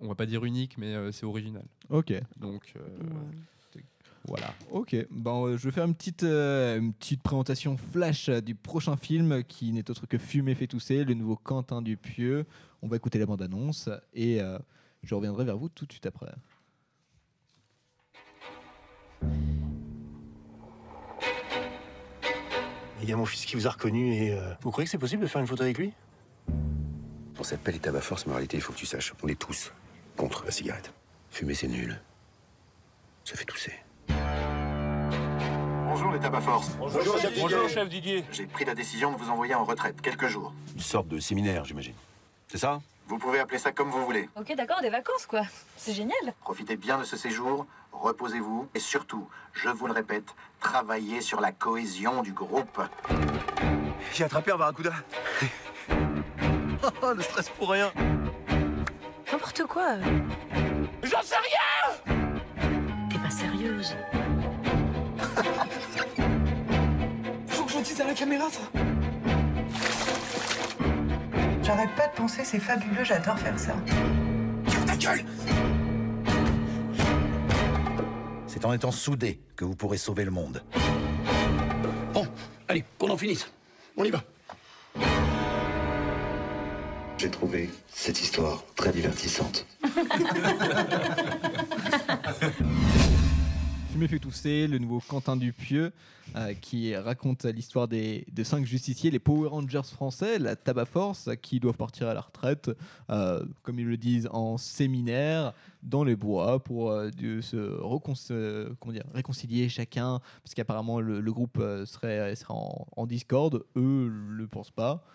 on va pas dire unique, mais euh, c'est original. Ok. Donc. euh, Ouais. Voilà. Ok. Bon, euh, je vais faire une petite, euh, une petite présentation flash euh, du prochain film qui n'est autre que Fumer fait tousser, le nouveau Quentin Dupieux. On va écouter la bande-annonce et euh, je reviendrai vers vous tout de suite après. Il y a mon fils qui vous a reconnu et euh, vous croyez que c'est possible de faire une photo avec lui? On s'appelle les tabac force, mais en réalité, il faut que tu saches, on est tous contre la cigarette. Fumer, c'est nul. Ça fait tousser. Bonjour les tabac force. Bonjour, chef Didier. Bonjour, chef Didier. J'ai pris la décision de vous envoyer en retraite quelques jours. Une sorte de séminaire, j'imagine. C'est ça? Vous pouvez appeler ça comme vous voulez. Ok, d'accord, des vacances quoi. C'est génial. Profitez bien de ce séjour, reposez-vous et surtout, je vous le répète, travaillez sur la cohésion du groupe. J'ai attrapé un barracuda. Oh, le stress pour rien. N'importe quoi. J'en sais rien T'es pas sérieuse. Dise à la caméra ça. J'arrête pas de penser, c'est fabuleux, j'adore faire ça. Ta gueule C'est en étant soudés que vous pourrez sauver le monde. Bon, allez, qu'on en finisse. On y va. J'ai trouvé cette histoire très divertissante. Fumer fait tousser, le nouveau Quentin Dupieux, euh, qui raconte l'histoire des, de cinq justiciers, les Power Rangers français, la Tabac Force, qui doivent partir à la retraite, euh, comme ils le disent, en séminaire dans les bois pour euh, se dire, réconcilier chacun, parce qu'apparemment le, groupe serait, serait en, en discorde, eux ne le pensent pas.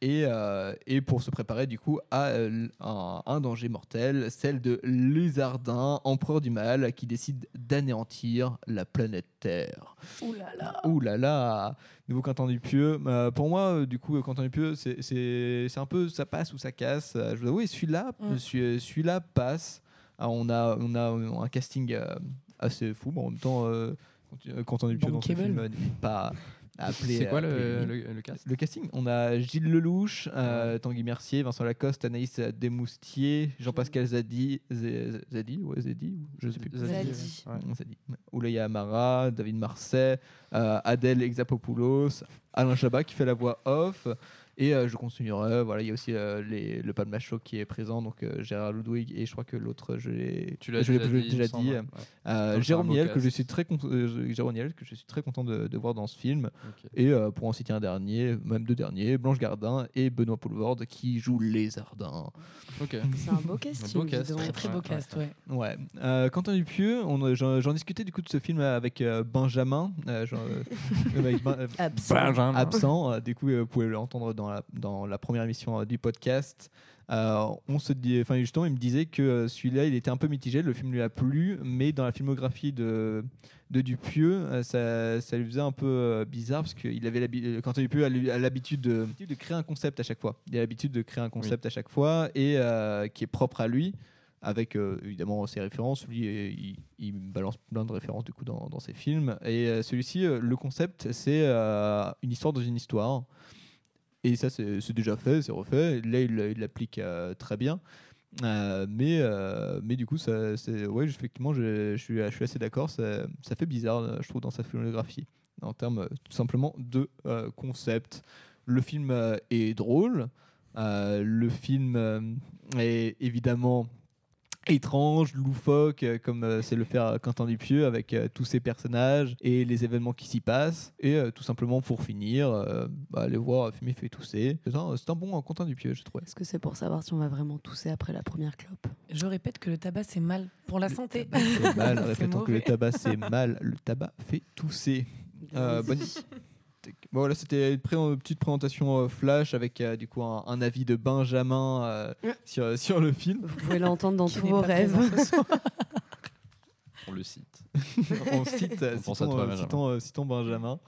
Et, euh, et pour se préparer du coup à euh, un, un danger mortel, celle de Lézardin, empereur du mal, qui décide d'anéantir la planète Terre. Ouh là là. Ouh là là Nouveau Quentin Dupieux. Euh, pour moi, du coup, Quentin Dupieux, c'est- un peu ça passe ou ça casse. Je vous avoue, celui-là, Mm. celui- passe. Ah, on, a, on a un casting assez fou. Bon, en même temps, Quentin Dupieux dans ce film n'hésite pas. C'est quoi le- appeler- le- le cast le casting On a Gilles Lelouch, euh, Tanguy Mercier, Vincent Lacoste, Anaïs Desmoustiers, Jean-Pascal Zadi, Zadi, ouais, Zadi, je sais plus. Zadi, Zadi. ouais. Zadi. Oulaya Amara, David Marseille, euh, Adèle Exapopoulos, Alain Chabat qui fait la voix off. Et euh, je continuerai. Voilà, il y a aussi euh, les, le Palma Show qui est présent, donc euh, Gérard Ludwig et je crois que l'autre, je l'ai Tu l'as je l'ai- déjà déjà dit. ouais. Euh, Jérôme un Niel que je cast. suis très content, euh, Jérôme Niel que je suis très content de, de voir dans ce film. Et euh, pour en citer un dernier, même deux derniers, Blanche Gardin et Benoît Poulvorde qui jouent les Ardins. Ok. C'est un beau casting. dis donc. Très très beau cast, ouais. Ouais. Euh, Quentin Dupieux, j'en discutais du coup de ce film avec euh, Benjamin, euh, genre, euh, avec Ben- euh, Absent. Benjamin. absent. Euh, du coup, euh, vous pouvez l'entendre dans la, dans la première émission euh, du podcast. Euh, on se dit, enfin justement, il me disait que euh, celui-là, il était un peu mitigé. Le film lui a plu, mais dans la filmographie de de Dupieux, ça, ça lui faisait un peu bizarre parce qu'il avait Quentin Dupieux a l'habitude de, de créer un concept à chaque fois. Il a l'habitude de créer un concept à chaque fois et qui est propre à lui avec euh, évidemment ses références. Lui, il, il balance plein de références du coup dans, dans ses films. Et euh, celui-ci, euh, le concept, c'est une histoire dans une histoire. Et ça, c'est déjà fait, c'est refait. Là, il l'applique euh, très bien. Euh, mais, euh, mais du coup, ça, ouais, effectivement, je, suis, assez d'accord. Ça, ça fait bizarre, je trouve, dans sa filmographie, en termes tout simplement de concept. Le film est drôle. Le film est évidemment étrange, loufoque, euh, comme euh, c'est le faire Quentin Dupieux avec euh, tous ces personnages et les événements qui s'y passent. Et euh, tout simplement pour finir, euh, bah, aller voir Fumer fait tousser. C'est un, c'est un bon euh, Quentin Dupieux, je trouve. Est-ce que c'est pour savoir si on va vraiment tousser après la première clope? Je répète que le tabac c'est mal pour la santé. C'est mal, répétons que le tabac c'est mal, le tabac fait tousser. Euh, bonne- Bon, voilà, c'était une, pré- une petite présentation euh, flash avec euh, du coup un, un avis de Benjamin euh, sur, sur le film. Vous pouvez l'entendre dans tous vos rêves. On le cite. on cite, On pense à citons, toi, Benjamin. citons, euh, citons Benjamin.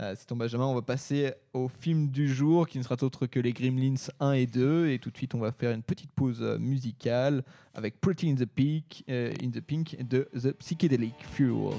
Euh, citons Benjamin, on va passer au film du jour qui ne sera autre que les Gremlins 1 et 2. Et tout de suite, on va faire une petite pause musicale avec Pretty in the Pink, euh, in the Pink de The Psychedelic Fuel.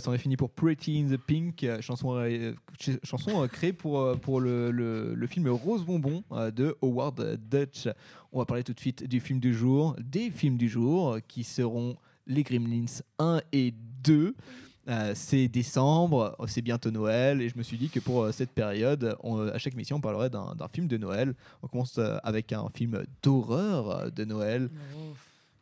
Bah, ça en est fini pour Pretty in the Pink, euh, chanson, euh, chanson euh, créée pour, pour le, le- le film Rose Bonbon euh, de Howard Dutch. On va parler tout de suite du film du jour, des films du jour qui seront les Gremlins 1 et 2. Euh, c'est décembre, c'est bientôt Noël, et je me suis dit que pour euh, cette période, on- à chaque mission, on parlerait d'un d'un film de Noël. On commence euh, avec un film d'horreur de Noël.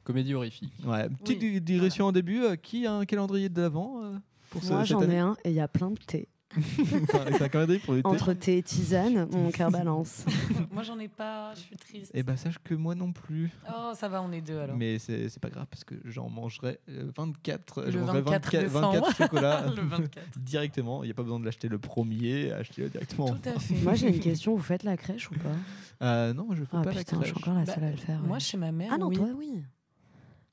Comédie horrifique. Ouais, petite di- digression en début. euh, qui a un calendrier de l'avant euh, pour ce- Moi, j'en ai un et il y a plein de thé. C'est un calendrier pour l'été Entre thé et tisane, mon cœur balance. Moi, j'en ai pas, je suis triste. Eh ben, sache que moi non plus. Oh, ça va, on est deux alors. Mais c'est c'est pas grave parce que j'en mangerai euh, 24. Le je mangerai 24 24, 24 décembre. chocolats Le 24. directement. Il n'y a pas besoin de l'acheter le premier, achetez-le directement. Tout à fait. Moi, j'ai une question. Vous faites la crèche ou pas? Euh, non, je fais Ah pas putain, la je suis crèche. encore la Bah, seule à le faire. Moi, ouais. chez ma mère. Ah non, oui. toi, oui.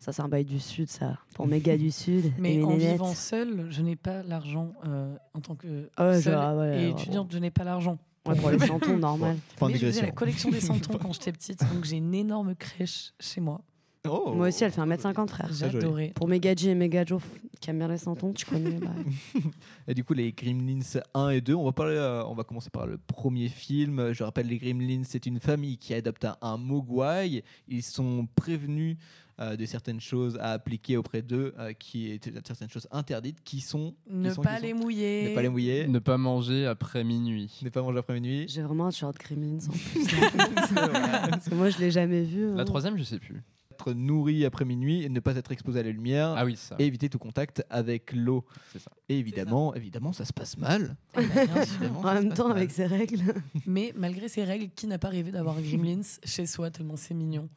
Ça, c'est un bail du Sud, ça. Pour mes gars du Sud. et Mais mes en nénettes. vivant seule, je n'ai pas l'argent euh, en tant que Ah ouais, seule genre, ah ouais, et ouais, étudiante, je n'ai pas l'argent. Ouais, pour les santons, normal. De Mais je faisais la collection des santons quand j'étais petite, donc j'ai une énorme crèche chez moi. Oh. Moi aussi, elle fait 1m50, frère. J'ai adoré. Pour mes gadgets et mes gadgets qui aiment bien les santons, tu connais. bah. Et du coup, les Gremlins 1 et 2, on va, parler, euh, on va commencer par le premier film. Je rappelle, les Gremlins, c'est une famille qui adopte un, un mogwai. Ils sont prévenus euh, de certaines choses à appliquer auprès d'eux, euh, qui étaient certaines choses interdites, qui sont... qui Ne sont- pas qui les sont- mouiller. Ne pas les mouiller. Ne pas manger après minuit. Ne pas manger après minuit. J'ai vraiment un short Gremlins en plus. Parce que moi, je l'ai jamais vu. La hein. troisième, je sais plus. Être nourri après minuit et ne pas être exposé à la lumière. Ah oui, ça. Et éviter tout contact avec l'eau. C'est ça. Et évidemment, évidemment, ça se passe mal. En ça même temps, avec ses règles. Mais malgré ces règles, qui n'a pas rêvé d'avoir un Gremlins chez soi tellement c'est mignon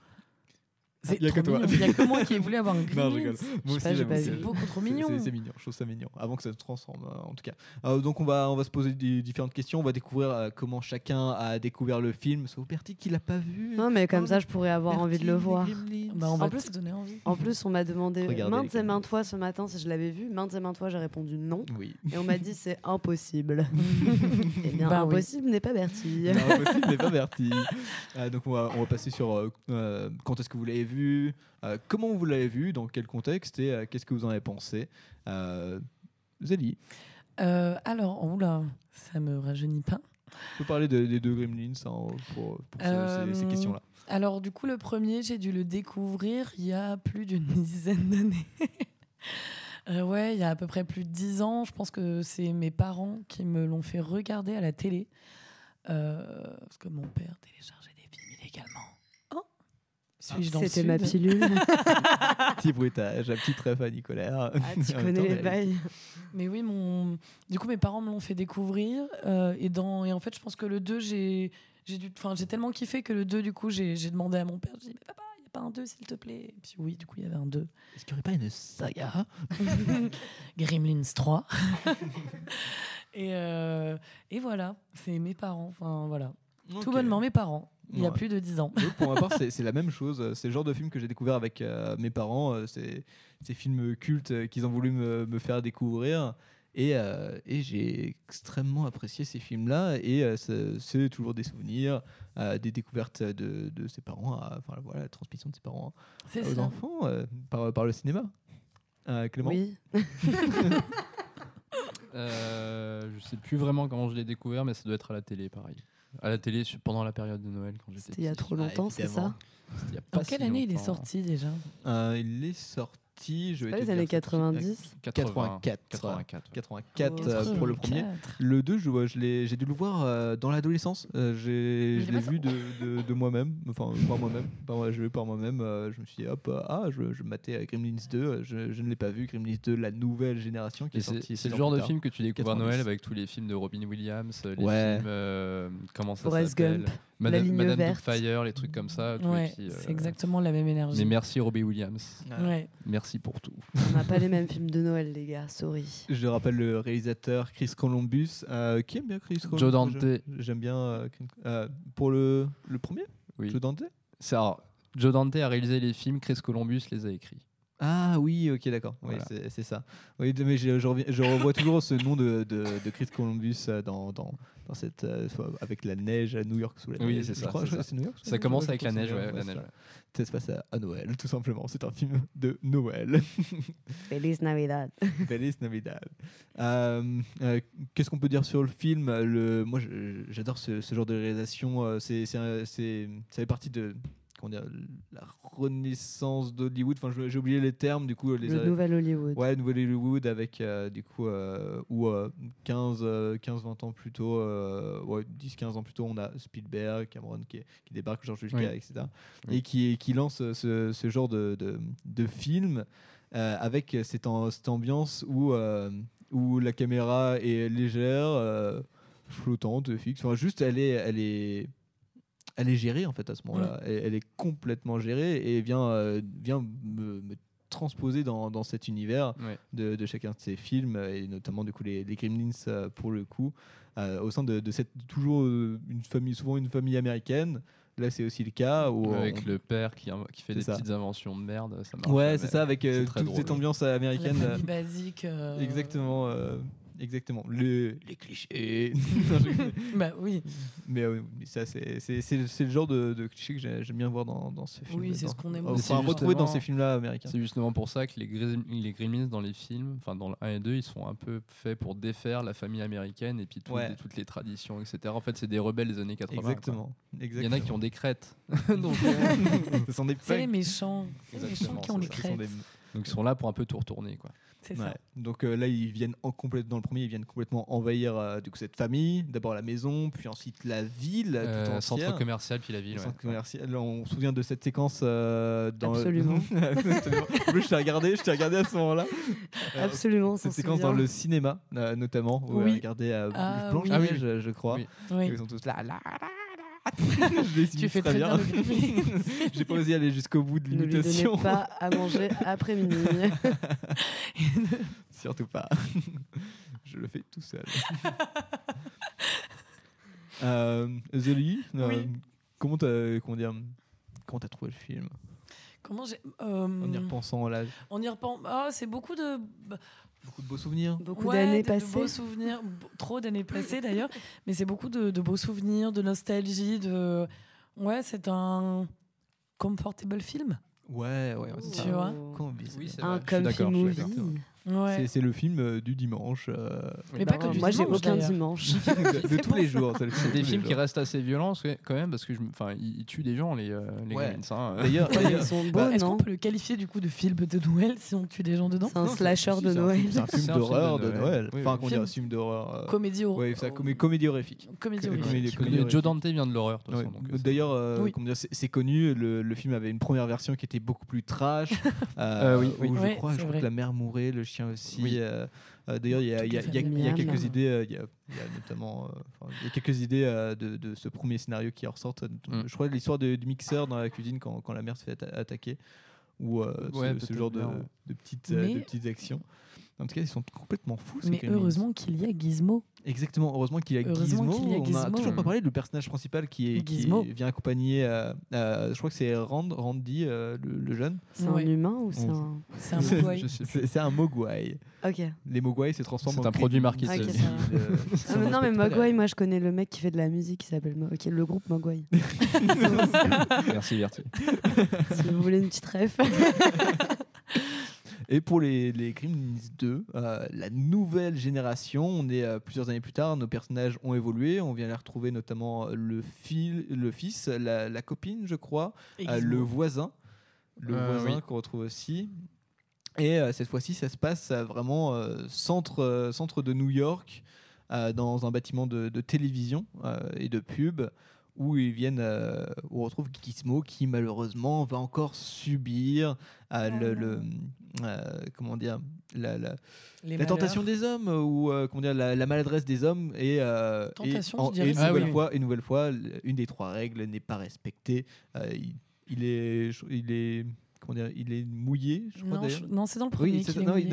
C'est Il y a que trop toi. mignon. Il y a que moi qui ai voulu avoir un Non, je Gremlins. rigole. Moi aussi, c'est beaucoup trop mignon. C'est mignon, je trouve ça mignon. Avant que ça se transforme, euh, en tout cas. Euh, donc, on va, on va se poser des- différentes questions. On va découvrir euh, comment chacun a découvert le film. Sauf Bertie qui l'a pas vu. Non, mais comme Oh, ça, je pourrais avoir envie de le voir. Gremlins. Bah, on En va plus- donner envie. En plus, on m'a demandé Regardez maintes et maintes fois ce matin si je l'avais vu. Maintes et maintes fois, j'ai répondu non. Oui. Et on m'a dit c'est impossible. Eh bien, Bah oui. impossible n'est pas Bertie. Non, possible, mais pas Bertie. Euh, donc, on va, on va passer sur quand est-ce que vous l'avez vu, euh, comment vous l'avez vu, dans quel contexte et euh, qu'est-ce que vous en avez pensé. Euh, Zélie, alors, oula, ça me rajeunit pas. tu peux parler de- des deux Gremlins hein, pour, pour ce- ces, ces questions-là. Alors, du coup, le premier, j'ai dû le découvrir il y a plus d'une dizaine d'années. Euh, ouais, il y a à peu près plus de dix ans. Je pense que c'est mes parents qui me l'ont fait regarder à la télé. Euh, parce que mon père téléchargeait des films illégalement. Suis-je dans C'était ma pilule. Petit bruitage, un petit trèfle à Nicolas. Ah, tu connais les bails. Mais oui, mon... du coup, mes parents me l'ont fait découvrir. euh, et, dans... et en fait, je pense que le 2, j'ai j'ai dû... enfin, j'ai tellement kiffé que le 2, du coup, j'ai demandé à mon père, j'ai dit, mais papa, il n'y a pas un 2, s'il te plaît? Et puis oui, du coup, il y avait un 2. Est-ce qu'il n'y aurait pas une saga? Gremlins 3. et, euh, et voilà, c'est mes parents. Enfin, voilà. Tout bonnement, mes parents. Il y a plus de 10 ans. Donc, pour ma part, c'est la même chose. C'est le genre de film que j'ai découvert avec euh, mes parents. Euh, C'est ces films cultes euh, qu'ils ont voulu me, me faire découvrir. Et, euh, et j'ai extrêmement apprécié ces films-là. Et euh, c'est toujours des souvenirs, euh, des découvertes de, de ses parents, à- enfin voilà, la transmission de ses parents aux ça. enfants euh, par, par le cinéma. Euh, Clément Oui. Euh, je sais plus vraiment comment je l'ai découvert, mais ça doit être à la télé, pareil. À la télé pendant la période de Noël quand j'étais. C'était il y a trop longtemps, c'est ça C'était il y a pas En quelle si année il est longtemps. sorti déjà? Euh, il est sorti, je vais pas te les années ça tout de suite. 90? 84. 84. 84 Oh, euh, pour le premier. 84. Le 2, je, je l'ai- j'ai dû le voir euh, dans l'adolescence. Euh, j'ai- je l'ai vu de, de, de moi-même, enfin par moi-même. Par moi, je l'ai vu par moi-même. euh, je me suis dit, hop, euh, ah, je, je matais Gremlins 2. euh, Je, je ne l'ai pas vu. Gremlins 2, la nouvelle génération qui Et est C'est sortie. c'est le genre de film que tu découvres à 90. Noël avec tous les films de Robin Williams, les Ouais. films euh, comment ça s'appelle Gump, Madame, La Ligne Madame Verte. Doubtfire, les trucs comme ça. Ouais, petits, c'est euh, exactement la même énergie. Mais merci Robbie Williams. Ouais. Merci pour tout. On n'a pas les mêmes films de Noël, les gars, sorry. Je rappelle le réalisateur Chris Columbus, euh, qui aime bien Chris Columbus. Joe Dante. J'aime bien. euh, euh, pour le, le premier? Oui. Joe Dante? Alors, Joe Dante a réalisé les films, Chris Columbus les a écrits. Ah oui, ok, d'accord. Oui, Voilà. c'est c'est ça. Oui, mais je, je reviens- je revois toujours ce nom de, de, de Chris Columbus euh, dans, dans, dans cette, euh, avec la neige à New York sous la Oui, neige. c'est je ça, crois, c'est je crois ça. que c'est New York. Ça commence avec la neige, c'est ouais, la neige, Ça se passe à, à Noël, tout simplement. C'est un film de Noël. Feliz Navidad. Feliz Navidad. Euh, euh, Qu'est-ce qu'on peut dire sur le film? Le, Moi, je- j'adore ce, ce genre de réalisation. c'est, c'est, c'est- ça fait partie de comment dire, la renaissance d'Hollywood. Enfin, j'ai oublié les termes. Du coup, les Le nouvel Hollywood. Ouais, nouvel Hollywood avec euh, du coup euh, où euh, 15, euh, 15, 20 ans plus tôt, euh, ouais, 10, 15 ans plus tôt, on a Spielberg, Cameron qui, qui débarque, George Lucas, Oui. etc. Oui. Et qui, qui lance ce, ce genre de, de, de film euh, avec cette, en- cette ambiance où, euh, où la caméra est légère, euh, flottante, fixe. Enfin, juste, elle est, elle est, elle est gérée en fait à ce moment-là. Elle, elle est complètement gérée et vient, euh, vient me, me transposer dans, dans cet univers Ouais. de, de chacun de ces films et notamment du coup les, les Gremlins euh, pour le coup euh, au sein de, de cette toujours une famille souvent une famille américaine. Là, c'est aussi le cas où Avec on- le père qui, qui fait des ça. petites inventions de merde, ça marche. Ouais, c'est ça, avec euh, toute drôle. cette ambiance américaine. La famille basique. euh, Exactement, euh, exactement. Le- les clichés. Bah oui. Mais euh, mais ça, c'est c'est- c'est- c'est le genre de, de cliché que j'ai- j'aime bien voir dans, dans ce film. Oui, c'est ce qu'on aime Enfin, retrouver dans ces films-là américains. C'est justement pour ça que les, Gris- les Gremlins dans les films, enfin dans le 1 et 2, ils sont un peu faits pour défaire la famille américaine et puis tout- Ouais. les- toutes les traditions, etc. En fait, c'est des rebelles des années 80. quoi. Exactement, Il y en a qui ont des crêtes. Donc, euh, Ce sont des C'est les méchants. C'est les méchants Exactement, qui ont les crêtes. Donc ils sont là pour un peu tout retourner. Quoi. C'est Ouais. ça. Donc euh, là, ils viennent en complète dans le premier, ils viennent complètement envahir euh, du coup cette famille. D'abord la maison, puis ensuite la ville, Euh, tout entière. centre commercial, puis la ville. Le ouais. centre commercial. Là, on se souvient de cette séquence euh, dans le- Absolument. En plus, je t'ai regardé, je t'ai regardé à ce moment-là. Absolument, on Cette séquence dans le cinéma, euh, notamment, où Oui. euh, Ah, Blanche oui. Neige, je crois. Oui. Oui. Ils sont tous là, là, là, là. je les Tu fais très bien. J'ai pas osé aller jusqu'au bout de Ne lui l'imitation. pas à manger après minuit. Surtout pas. je le fais tout seul. euh, Zoli, euh, Oui. comment t'as comment dire comment t'as trouvé le film? Comment j'ai. euh, En y repensant là, y. Ah, c'est beaucoup de. Beaucoup de beaux souvenirs. Beaucoup Ouais, d'années de- de passées. beaux souvenirs, trop d'années passées d'ailleurs, mais c'est beaucoup de, de beaux souvenirs, de nostalgie, de ouais, c'est un comfortable film. Ouais, ouais, Tu ça. vois ça Oui, c'est Un je suis movie. Ouais. C'est- le film euh, du dimanche. euh, Mais pas que du Moi, j'ai dimanche, aucun dimanche. de, tous les jours. c'est des films qui restent assez violents, quand même, parce que je me- enfin, ils, ils tuent des gens, les, euh, les Ouais. Hein. D'ailleurs, ils sont beaux, bah, Est-ce qu'on peut le qualifier du coup de film de Noël si on tue des gens dedans C'est un Non, slasher de Noël. film- C'est un film d'horreur de Noël. Enfin, comment dire, un film d'horreur. Comédie horrifique. Comédie horrifique. comédie Le Joe horrifique. Dante vient de l'horreur, D'ailleurs, c'est connu. Le, film avait une première version qui était beaucoup plus trash. Oui, je crois, que la mère mourait, le chien aussi. Oui. euh, euh, D'ailleurs, il y a, y a- y a- quelques idées. euh, Il y, a, il y a notamment, euh, enfin, il y a quelques idées euh, de, de ce premier scénario qui ressortent. Mm. Je crois l'histoire de- du mixeur dans la cuisine quand, quand la mère se fait atta- attaquer ou euh, ce- Ouais, ce, peut-être genre de, bien. de petites, de Mais- petites actions. En tout cas, ils sont complètement fous. ces Mais heureusement qu'il y a Gizmo. Exactement, heureusement qu'il y a Gizmo. qu'il y a On n'a toujours pas parlé du personnage principal qui, est, qui Gizmo. vient accompagner, euh, euh, je crois que c'est Rand, Randy, euh, le, le jeune. C'est Ouais. un humain ou c'est On- un. C'est un C'est- mogwai. C'est un Mogwai. Ok. Les Mogwai se transforment C'est en un produit marketing. Ah, mais non, mais Mogwai, moi je connais le mec qui fait de la musique qui s'appelle Mo- le groupe Mogwai. Merci, Verti. si vous voulez une petite ref. Et pour les, les Gremlins 2, euh, la nouvelle génération, on est euh, plusieurs années plus tard, nos personnages ont évolué, on vient les retrouver notamment euh, le, fil, le fils, la, la copine, je crois, euh, le voisin, le Euh, voisin oui. qu'on retrouve aussi. Et euh, cette fois-ci, ça se passe vraiment euh, centre, euh, centre de New York, euh, dans un bâtiment de, de télévision euh, et de pub, où ils viennent, euh, où on retrouve Gizmo qui malheureusement va encore subir euh, le, le- euh, comment dire, la, la- la tentation des hommes ou euh, comment dire, la, la maladresse des hommes et, euh, Tentation, et, en- je et une, nouvelle mieux. fois, une nouvelle fois, une des trois règles n'est pas respectée. Euh, il, il est, il est, comment dire, il est mouillé, je crois Non, je- non, c'est dans le premier Oui,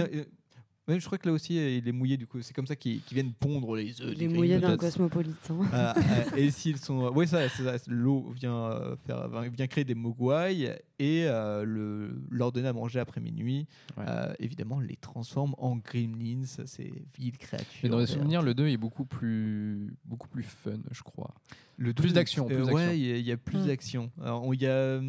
euh, Ouais, je crois que là aussi, euh, il est mouillé, du coup. C'est comme ça qu'ils viennent pondre les œufs. Il est mouillé d'un cosmopolitain. Euh, euh, et s'ils sont. Oui, ça, c'est ça, l'eau vient, euh, faire, vient créer des mogwai et euh, le, leur donner à manger après minuit. euh, évidemment, les transforme en gremlins, ces villes créatures. Mais dans les souvenirs, le 2 est beaucoup plus, beaucoup plus fun, je crois. Le plus d'action. euh, d'action. il y, a- il y a plus Mm. d'action. Il y a euh,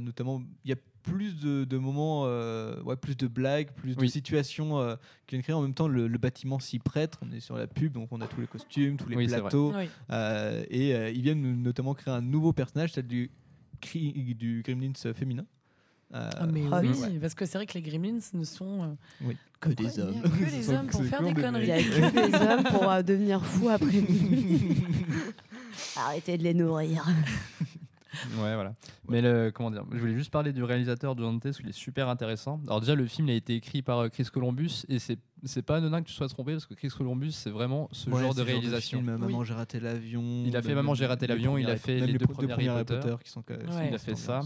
notamment. Y a plus de, de moments, euh, ouais, plus de blagues, plus de situations euh, qui viennent créer. En même temps, le, le bâtiment s'y prête. On est sur la pub, donc on a tous les costumes, tous les Oui, plateaux. Euh, et euh, ils viennent notamment créer un nouveau personnage, celle du, du Gremlins féminin. Euh, Ah, mais ouais. oui, parce que c'est vrai que les gremlins ne sont euh, Oui, que des hommes. que des hommes pour faire des conneries. Il y a mecs. que des hommes pour euh, devenir fous après. Arrêtez de les nourrir. Ouais, voilà. Mais le, comment dire Je voulais juste parler du réalisateur de Dante, parce qu'il est super intéressant. Alors déjà, le film il a été écrit par euh, Chris Columbus, et c'est c'est pas anodin que tu sois trompé, parce que Chris Columbus, c'est vraiment ce Ouais, genre de réalisation. film, Maman, j'ai raté l'avion. Il a fait Maman, j'ai raté l'avion, il a fait les deux deux premiers Harry Potter. qui sont quand- Il a fait ça.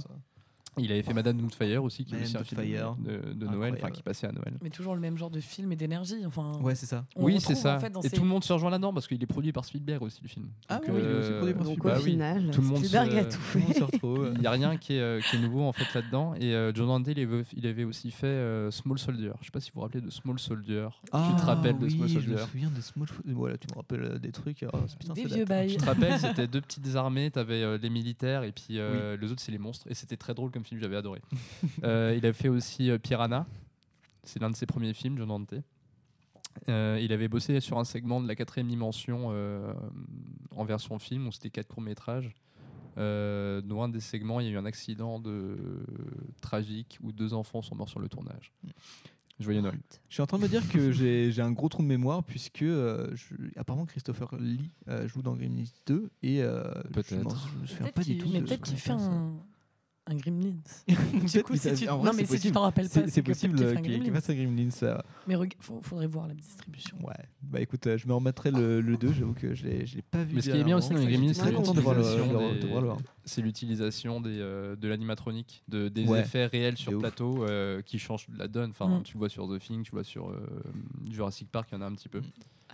Il avait fait Madame Doubtfire aussi, qui est aussi un film de, de Noël, enfin qui passait à Noël. Mais toujours le même genre de film et d'énergie. Enfin, Ouais, c'est ça. oui, c'est ça. en fait, dans et ces- tout le monde se rejoint là-dedans parce qu'il est produit par Spielberg aussi, le film. Ah Donc, oui, il est aussi produit par donc, Spielberg. bah Au final, tout le monde Spielberg se- a tout fait. Il n'y a rien qui est, euh, qui est nouveau en fait là-dedans. Et euh, John Dante, il avait, aussi fait euh, Small Soldier. Je sais pas si vous vous rappelez de Small Soldier. tu te rappelles de oui, Small Je me Soldier souviens de Small Soldier. Voilà, tu me rappelles euh, des trucs. ah, putain, Des vieux bails. Tu te rappelles, c'était deux petites armées, t'avais euh, les militaires et puis euh, les autres c'est les monstres. Et c'était très drôle comme film, j'avais adoré. Euh, il a fait aussi euh, Piranha, c'est l'un de ses premiers films, John Dante. Euh, il avait bossé sur un segment de la quatrième dimension euh, en version film, où c'était quatre courts métrages. Euh, dans un des segments, il y a eu un accident de... tragique où deux enfants sont morts sur le tournage. Joyeux Noël. Je suis en train de me dire que j'ai un gros trou de mémoire puisque euh, je- apparemment Christopher Lee euh, joue dans Gremlins 2 et euh, je Peut-être. m'en- je me souviens pas du tout. mais peut-être qu'il fait ça. Un, Gremlins. Du coup, si tu, vrai, non, mais si tu t'en rappelles pas, C'est- possible qu'il Gremlins. fasse un Gremlins. ça. Mais il faudrait voir la distribution. Ouais, bah écoute, euh, je me remettrai le, le 2, j'avoue que je l'ai je l'ai pas vu. Mais ce qui est bien aussi dans les Gremlins, c'est très content de voir le- l'utilisation c'est l'utilisation des, euh, de l'animatronique, de, des Ouais. effets réels sur plateau euh, qui changent la donne. Enfin, Mm. tu le vois sur The Thing, tu le vois sur euh, Jurassic Park, il y en a un petit peu.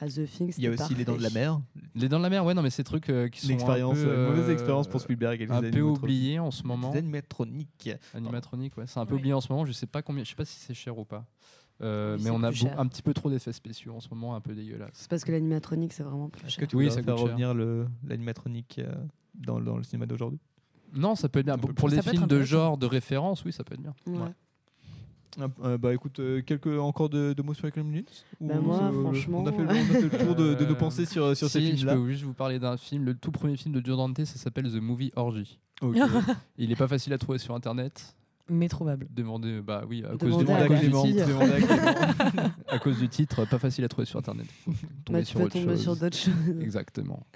À The Thing, Il y a aussi Les Dents de la Mer. Les Dents de la Mer, ouais, non, mais ces trucs euh, qui sont un L'expérience, peu, euh, mauvaise euh, expérience pour Spielberg et un peu oublié en ce moment. Des animatroniques. Animatronique, ouais, c'est un peu Oui. oublié en ce moment. Je sais pas combien, je sais pas si c'est cher ou pas. Euh, Oui, mais on a un petit peu trop d'effets spéciaux en ce moment, un peu dégueulasse. C'est parce que l'animatronique, c'est vraiment plus Est-ce cher. que tu Oui, ça faire revenir le- l'animatronique euh, dans, dans le cinéma d'aujourd'hui? Non, ça peut être bien. Pour, les films de genre, de référence, oui, ça peut être bien. Ouais. Ouais. Ah, euh, bah écoute, euh, quelques encore de, de mots sur les Gremlins Ou, Bah, moi, euh, franchement, on a fait, le- on a fait le tour de, de nos pensées sur, sur ces si, films-là. Je peux juste vous parler d'un film, le tout premier film de Joe Dante, ça s'appelle The Movie Orgy. Ok. Il est pas facile à trouver sur internet. Mais trouvable. Demandez, bah oui, à cause Demandez du, à à cause du Clément. titre. Demandez à Clément. à cause du titre, pas facile à trouver sur internet. Tomber Bah, tu sur peux autre tomber chose. sur d'autres choses. Exactement.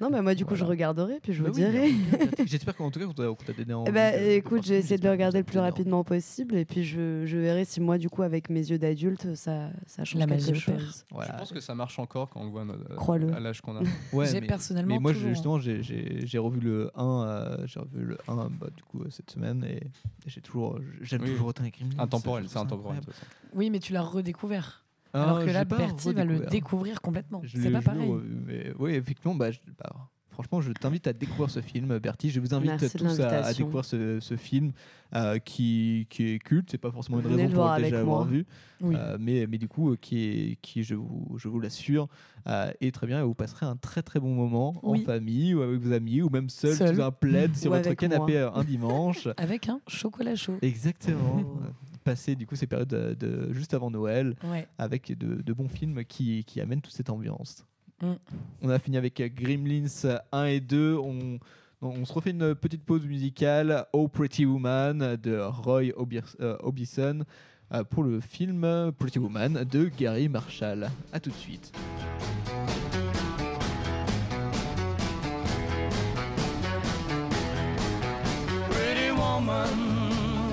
Non, mais moi, du coup, Voilà. je regarderai, puis je Bah vous oui, dirai. J'espère qu'en tout cas, qu'on t'a donné envie. De- de écoute, j'ai essayé de le regarder le plus rapidement possible, et puis je, je verrai si moi, du coup, avec mes yeux d'adulte, ça, ça change La quelque chose. Voilà. Je pense que ça marche encore quand on le voit à notre- Crois-le. à l'âge qu'on a. Ouais, J'ai personnellement Mais moi, justement, j'ai- revu le 1, euh, j'ai revu le 1 bah, du coup, euh, cette semaine, et, et j'ai toujours, j'aime Oui. toujours autant les Gremlins. Intemporel, c'est intemporel. Oui, mais tu l'as redécouvert. Ah, Alors que là, Bertie va le découvrir complètement. Je C'est l'ai- pas pareil. mais oui, effectivement, bah, je- bah, franchement, je t'invite à découvrir ce film, Bertie. Je vous invite Merci tous à, découvrir ce, ce film euh, qui, qui est culte. C'est pas forcément une Venez raison pour déjà avoir vu, Oui. Euh, mais, mais du coup, euh, qui, est, qui je vous, je vous l'assure, euh, est très bien. Et vous passerez un très très bon moment Oui. en famille ou avec vos amis ou même seul, Seul. sous un plaid sur votre canapé moi. euh, un dimanche. Avec un chocolat chaud. Exactement. Euh, Passer du coup ces périodes de, de- juste avant Noël Ouais. avec de, de bons films qui, qui amènent toute cette ambiance. Mm. On a fini avec Gremlins 1 et 2. On, on- on se refait une petite pause musicale. Oh Pretty Woman de Roy euh, Orbison euh, pour le film Pretty Woman de Gary Marshall. A tout de suite. Pretty woman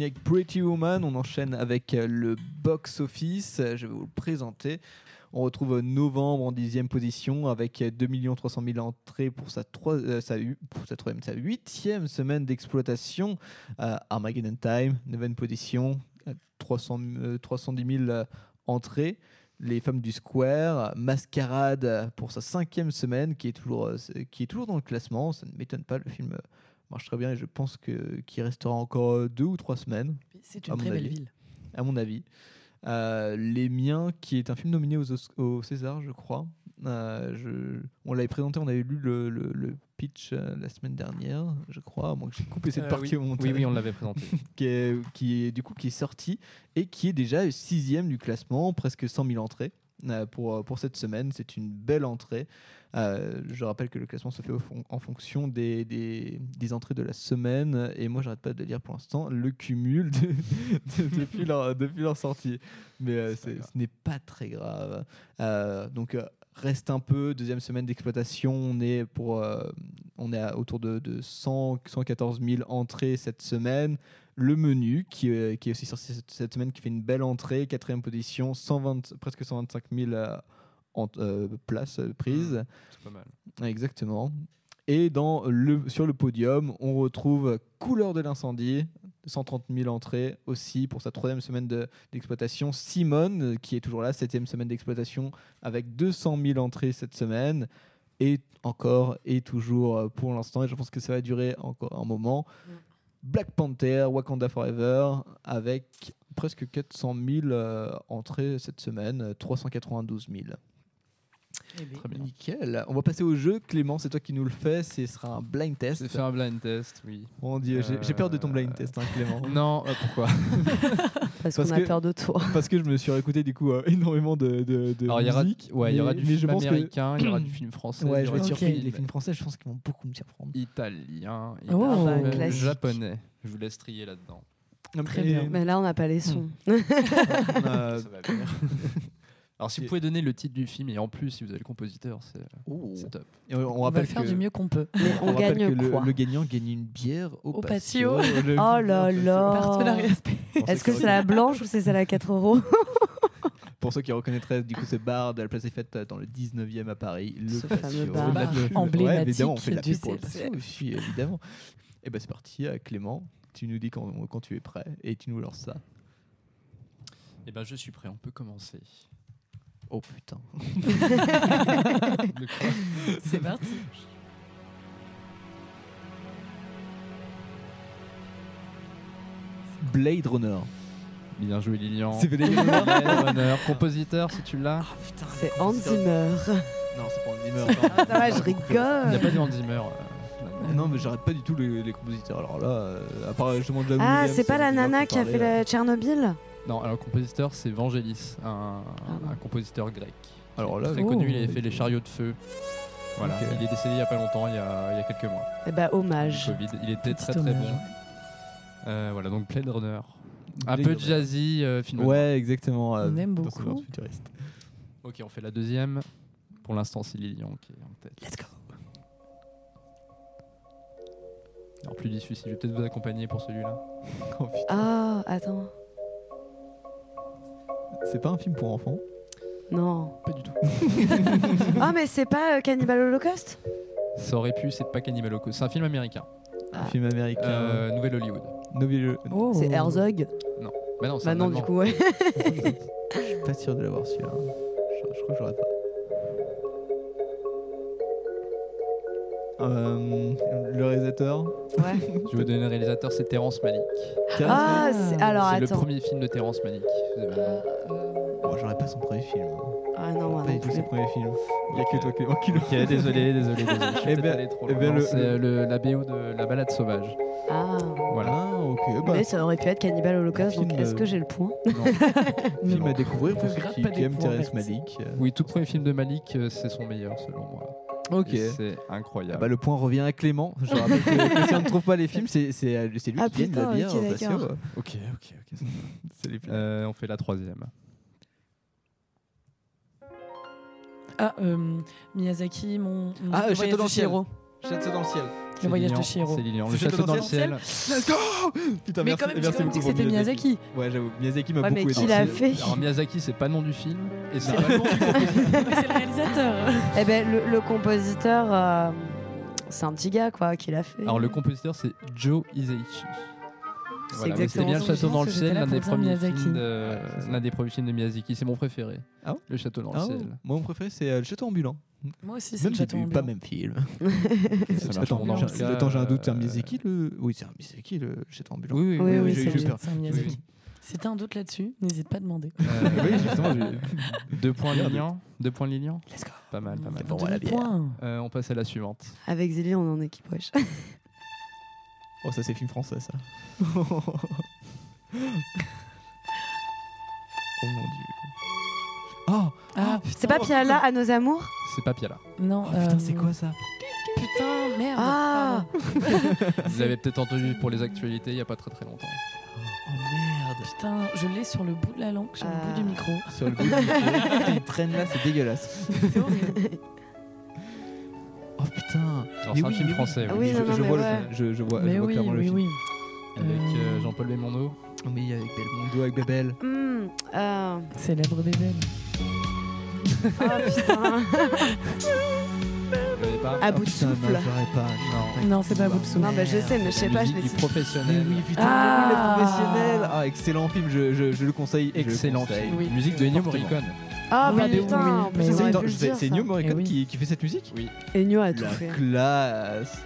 Avec Pretty Woman. On enchaîne avec euh, le box office. Je vais vous le présenter. On retrouve euh, novembre en dixième position avec euh, 2 300 000 entrées pour sa, troi- euh, sa, pour sa troisième, sa huitième semaine d'exploitation. Armageddon Time, neuvième position, euh, 300, euh, 310 000 euh, entrées. Les femmes du Square, Mascarade pour sa cinquième semaine, qui est toujours, qui est toujours dans le classement. Ça ne m'étonne pas, le film marche très bien et je pense que qu'il restera encore euh, deux ou trois semaines. C'est une très belle avis. ville. À mon avis. Euh, Les Miens, qui est un film nominé aux Os- au César, je crois. Euh, je- On l'avait présenté, on avait lu le, le- le pitch euh, la semaine dernière, je crois, à moins que j'ai coupé cette Euh, partie oui. au montage. Oui, oui, on l'avait présenté. qui, est, qui est du coup qui est sorti et qui est déjà sixième du classement, presque 100 000 entrées pour, pour cette semaine. C'est une belle entrée. Euh, je rappelle que le classement se fait fon- en fonction des, des, des entrées de la semaine. Et moi, j'arrête pas de dire pour l'instant le cumul de- de- depuis, leur, depuis leur sortie. Mais euh, ce n'est pas très grave. Euh, donc, euh, reste un peu. Deuxième semaine d'exploitation, on est, pour, euh, on est à autour de, de 100, 114 000 entrées cette semaine. Le menu, qui, euh, qui est aussi sorti cette, cette semaine, qui fait une belle entrée, quatrième position, 120, presque 125 000 euh, en- euh, places prises. C'est pas mal. Exactement. Et dans le, sur le podium, on retrouve Couleur de l'incendie, 130 000 entrées aussi pour sa troisième semaine de- d'exploitation. Simone, qui est toujours là, septième semaine d'exploitation, avec 200 000 entrées cette semaine. Et encore et toujours pour l'instant, et je pense que ça va durer encore un moment. Black Panther, Wakanda Forever, avec presque 400 000 euh, entrées cette semaine, euh, 392 000. Très bien. Nickel. On va passer au jeu. Clément, c'est toi qui nous le fais. Ce sera un blind test. J'ai fait un blind test, oui. Mon Dieu, j'ai- j'ai peur de ton blind test, hein, Clément. Non, euh, pourquoi? Parce qu'on a peur de toi. Parce que je me suis réécouté du coup euh, énormément de, de, de Alors, il y aura- musique. ouais, il y aura du mais je film pense que- américain, il y aura du film français, Ouais, il y je vais aura être du surpris. film- Les films français, je pense qu'ils vont beaucoup me surprendre. Italien, Oh, bah, classique. japonais. Je vous laisse trier là-dedans. Très bien. Mais là, on n'a pas les sons. Euh, Ça va bien. Alors, si vous pouvez donner le titre du film et en plus, si vous avez le compositeur, c'est top. Et on, on On va faire que- du mieux qu'on peut. Mais on gagne que quoi le gagnant gagne une bière au, Au patio. patio. Le- Oh là là. Est-ce que c'est la blanche ou c'est celle à 4 euros Pour ceux qui reconnaîtraient du coup ce bar de la place des fêtes dans le 19e à Paris, le Ce patio. fameux bar emblématique Ouais, évidemment, on fait la du pub pour le CLC. patio aussi, évidemment. Et ben c'est parti, euh, Clément. Tu nous dis quand, quand tu es prêt et tu nous lances ça. Eh ben, je suis prêt, on peut commencer. Oh putain. De C'est parti. Blade Runner. Bien joué, Lilian. C'est Blade Runner. Compositeur, si tu l'as. C'est Hans Zimmer. Non, c'est pas Hans Zimmer. Ah, ça va, je Il n'y rigole. a pas de Hans Zimmer. euh, non, mais j'arrête pas du tout les, les compositeurs. Alors là, euh, à part justement John Ah, Williams, c'est pas euh, la nana qui a fait euh. la Tchernobyl? Non, alors le compositeur, c'est Vangelis, un, un compositeur grec. Alors là, très oh. connu, il avait fait les chariots de feu. Voilà, il est décédé il y a pas longtemps, il y a, il y a quelques mois. Eh ben, hommage. Covid. Il était Petit très très hommage. bon. Euh, voilà, donc Blade Runner. Un Blade peu Runner. jazzy, euh, film. Ouais, exactement. euh, On aime beaucoup. futuriste. Ok, on fait la deuxième. Pour l'instant, c'est Lilian qui est en tête. Let's go. Alors, plus difficile, je vais peut-être vous accompagner pour celui-là. Oh. Ah, attends. C'est pas un film pour enfants Non. Pas du tout. Ah, mais c'est pas euh, Cannibal Holocaust? Ça aurait pu, c'est pas Cannibal Holocaust. C'est un film américain. Un film américain. Euh, Nouvelle Hollywood. Nouvelle- Oh. C'est Herzog? Non. Bah non, c'est Bah un non, du coup, ouais. Je suis pas sûr de l'avoir celui-là. Je, je crois que j'aurais pas. Euh, le réalisateur Ouais. Je vais vous donner le réalisateur, c'est Terrence Malick. Ah, c'est- alors C'est le attends. premier film de Terrence Malick. Vous avez le nom. Bon, j'aurais pas son premier film. Ah non, moi pas non du tout plus. son premier film. Il y a que toi qui Ok, désolé, désolé, désolé. Je suis Eh peut-être ben- allé trop eh loin. ben, le- C'est le- la BO de La Balade Sauvage. Ah. Voilà. Ah, ok. Bah, Mais ça aurait pu être Cannibal Holocaust, donc film, est-ce que euh, j'ai le point film à découvrir pour ceux qui, aiment Terrence. Malick. euh. Oui, tout premier film de Malik, euh, c'est son meilleur selon moi. Ok. Et C'est Ah incroyable. bah, le point revient à Clément. Je rappelle que, que si on ne trouve pas les films, c'est c'est- euh, c'est lui Ah, qui gagne la putain, bière. ok, au patio. d'accord. Ok, ok, ok. C'est les plus- Euh, on fait la troisième. Ah, euh, Miyazaki, mon, mon Ah, euh, voyage Château de dans le ciel. Chihiro. Château dans le ciel. Le voyage de Chihiro. C'est Lilian. Le château dans le ciel. Let's go Putain, Mais merci, quand même, merci quand même beaucoup dit que pour c'était Miyazaki. Ouais, j'avoue. Miyazaki m'a Ouais, beaucoup qui aidé. l'a fait Alors Miyazaki, c'est pas le nom du film. Et c'est pas le nom du compositeur. Mais c'est le réalisateur. Eh ben, le, compositeur, euh, c'est un petit gars, quoi, qui l'a fait. Alors le compositeur, c'est Joe Hisaichi. Voilà, c'est exactement bien le château dans le ciel, l'un des premiers films de l'un des premiers films de Miyazaki. C'est mon préféré. Ah ouais Le château dans Ah le ouais. ciel. Moi, mon préféré, c'est euh, le château ambulant. Moi aussi, c'est Même le début, ambulant. pas même film. Attends, j'ai- un doute, c'est un euh, Miyazaki le. Oui, c'est un Miyazaki le château ambulant. Oui, oui, Oui, c'est un Miyazaki. Si t'as un doute là-dessus, n'hésite pas à demander. Euh, Oui, justement, j'ai- Deux points. Lilian. Deux points Lilian. Let's go. Pas mal, pas mal. Bon, voilà, bien. Demi-point. Euh, on passe à la suivante. Avec Zélie, on est en équipe, wesh. Oh, ça, c'est film français, ça. oh mon dieu. Oh Ah, putain. C'est pas Piala à nos amours? C'est pas Piala. Non, Oh, putain, euh, c'est quoi ça Putain, merde. Ah Vous l'avez peut-être entendu pour les actualités il y a pas très très longtemps. Oh merde Putain, je l'ai sur le bout de la langue, sur le bout du micro. Sur le bout du micro. Il traîne là, c'est dégueulasse. C'est horrible. Oh putain. C'est un oui, film oui. français. Oui. oui, je, non, non, je mais vois ouais. le film. Je, je vois, je vois oui, clairement le oui, film. oui. Avec Euh, euh, Jean-Paul Belmondo. Oui, avec Belmondo, avec Bébel. Hmm, euh, Célèbre bébé. Oh putain pas À bout de putain, souffle. Non, j'aurais pas. Non, c'est pas à bout de souffle. Non, bah je sais, mais je sais pas, je l'ai professionnel. Oui, putain, Ah. les professionnels. Ah, excellent film, je, je, je le conseille. je le Excellent conseille. film. Oui. Musique de Ennio. Morricone. Ah bah Oui, putain, C'est le. Ennio Morricone oui. qui, qui fait cette musique Oui. Ennio a tout La fait. classe.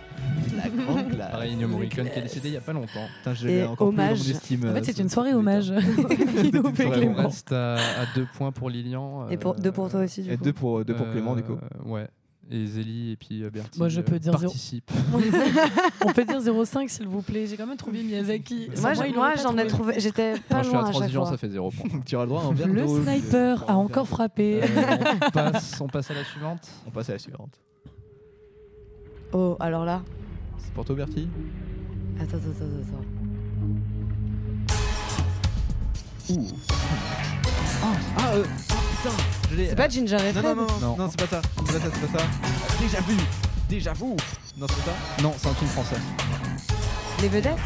La grande classe. Pareil, Ennio Morricone qui est décédé il y a pas longtemps. Putain, je Et l'ai encore plus dans mon hommage. En euh, fait, c'est ce- une soirée hommage. On reste à, à deux points pour Lilian. Et pour, deux pour toi aussi, du Et coup. deux pour, deux pour Euh, Clément, du coup. Ouais. Et Zélie et puis euh, Bertie. Moi, je peux euh, dire zéro. participe. On peut dire 0,5 s'il vous plaît. J'ai quand même trouvé Miyazaki. Sans Moi, j'en ai trouvé. J'étais pas Moi, je suis à loin à chaque fois. ça fait zéro point. Tu auras le droit à un verre Le sniper a encore frappé. Euh, on, passe, on passe à la suivante. On passe à la suivante. Oh, alors là. C'est pour toi, Bertie Attends, attends, attends, attends. Ouh. Ah, ah, euh, ah, putain, je l'ai. C'est pas Ginger et Non, Fred non, non, non, non, c'est pas ça. C'est pas ça, c'est pas ça. Déjà vu Déjà vu Non, c'est pas ça Non, c'est un film français. Les vedettes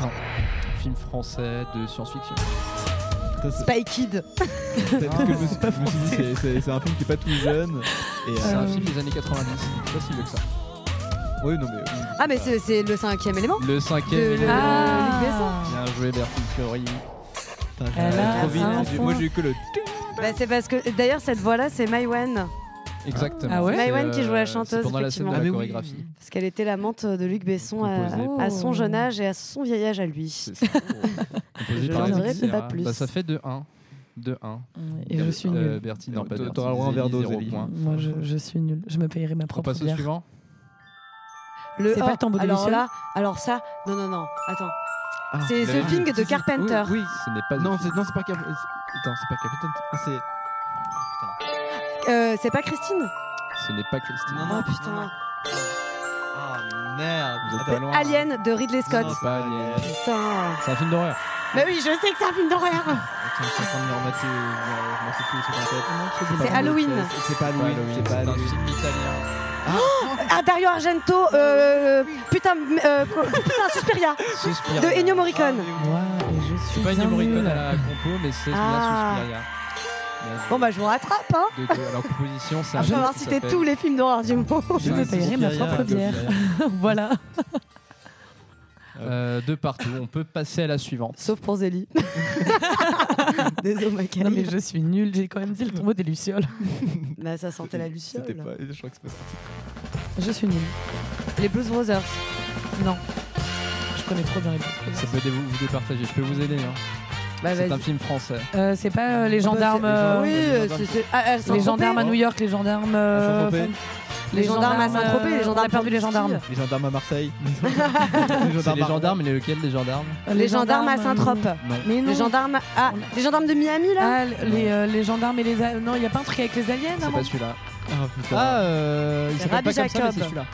Non. Film français de science-fiction. C'est- Spy Kid. c'est je je c'est- c'est- c'est un film qui est pas tout jeune. Et, C'est euh, un film des années 90. C'est pas si vieux que ça. Oui, non, mais. Ah, mais c'est c'est le cinquième élément Le cinquième. De- élément. Ah. Bien joué, Bertrand. Elle a trop vite. un J'ai- point. Moi, j'ai eu que le. Bah, c'est parce que d'ailleurs cette voix là c'est Maïwen. Exactement. Ah ouais C'est, Maïwen qui jouait la euh, c'est chanteuse pendant la scène de effectivement. la Ah, mais oui. chorégraphie. Parce qu'elle était l'amante de Luc Besson à, son jeune âge et à son vieil âge à lui. Composé Je par n'en dirai pas plus. Bah, ça fait 2-1. 2-1. Et je suis Euh, nulle. Bertie, non, pas T'a- Bertie. t'auras le droit à un verre d'eau, zéro Zélie. point. Moi, je, je suis nulle. Je me payerai ma On propre passe au bière. suivant Le C'est oh, pas le tambour de Alors Lucien là, alors ça, non non non, attends. Ah, c'est The Thing de Carpenter. Oui, Ce n'est pas non, c'est non, c'est pas Cap. Attends, c'est pas. Ah, c'est. Euh, c'est pas Christine? Ce n'est pas Christine. Non, non, Oh putain. Ah merde. Vous êtes pas loin. Alien de Ridley Scott. C'est pas Alien. Putain. C'est un film d'horreur. Mais oui, je sais que c'est un film d'horreur. Attends, je suis en train de me remater. euh, remercier tous, c'est pas. C'est Halloween. C'est pas Halloween. C'est pas C'est un Halloween. film italien. Ah, Dario Argento, euh, putain, euh, putain, Suspiria, Suspiria. de Ennio Morricone. Ouais, et je suis C'est pas Ennio Morricone à la compo, mais c'est Ah. Suspiria. Bon bah je vous rattrape, hein. De- de- alors, composition, c'est un Je vais avoir cité tous les films d'horreur du monde. Je me payerai ma propre bière. Voilà. Euh, de partout. On peut passer à la suivante. Sauf pour Zélie. Désolé. Non, mais je suis nulle. J'ai quand même dit le tombeau des Lucioles. Là, ça sentait la luciole. C'était pas. Je crois que c'est pas sorti. Je suis nulle. Les Blues Brothers. Non. Je connais trop bien les Blues Brothers. Ça peut dé- vous départager. Je peux vous aider. hein. Bah, c'est vas-y. un film français. Euh, c'est pas euh, les gendarmes. euh, Oui, c'est- c'est- ah, elles sont les trompées. gendarmes à New York, les gendarmes. euh, Saint-Tropez. font- Les gendarmes à Saint-Tropez, les euh, gendarmes On a perdu les gendarmes. Les gendarmes à Marseille. C'est les gendarmes, mais lesquels les gendarmes Les gendarmes à euh, Saint-Trope. Mais non. Les gendarmes. Ah, les gendarmes de Miami là Ah, les, euh, les gendarmes et les. a- Non, il n'y a pas un truc avec les aliens C'est non pas celui-là. Ah putain. Ah, euh, il s'appelle pas Rabbi comme ça, mais Jacob. c'est celui-là.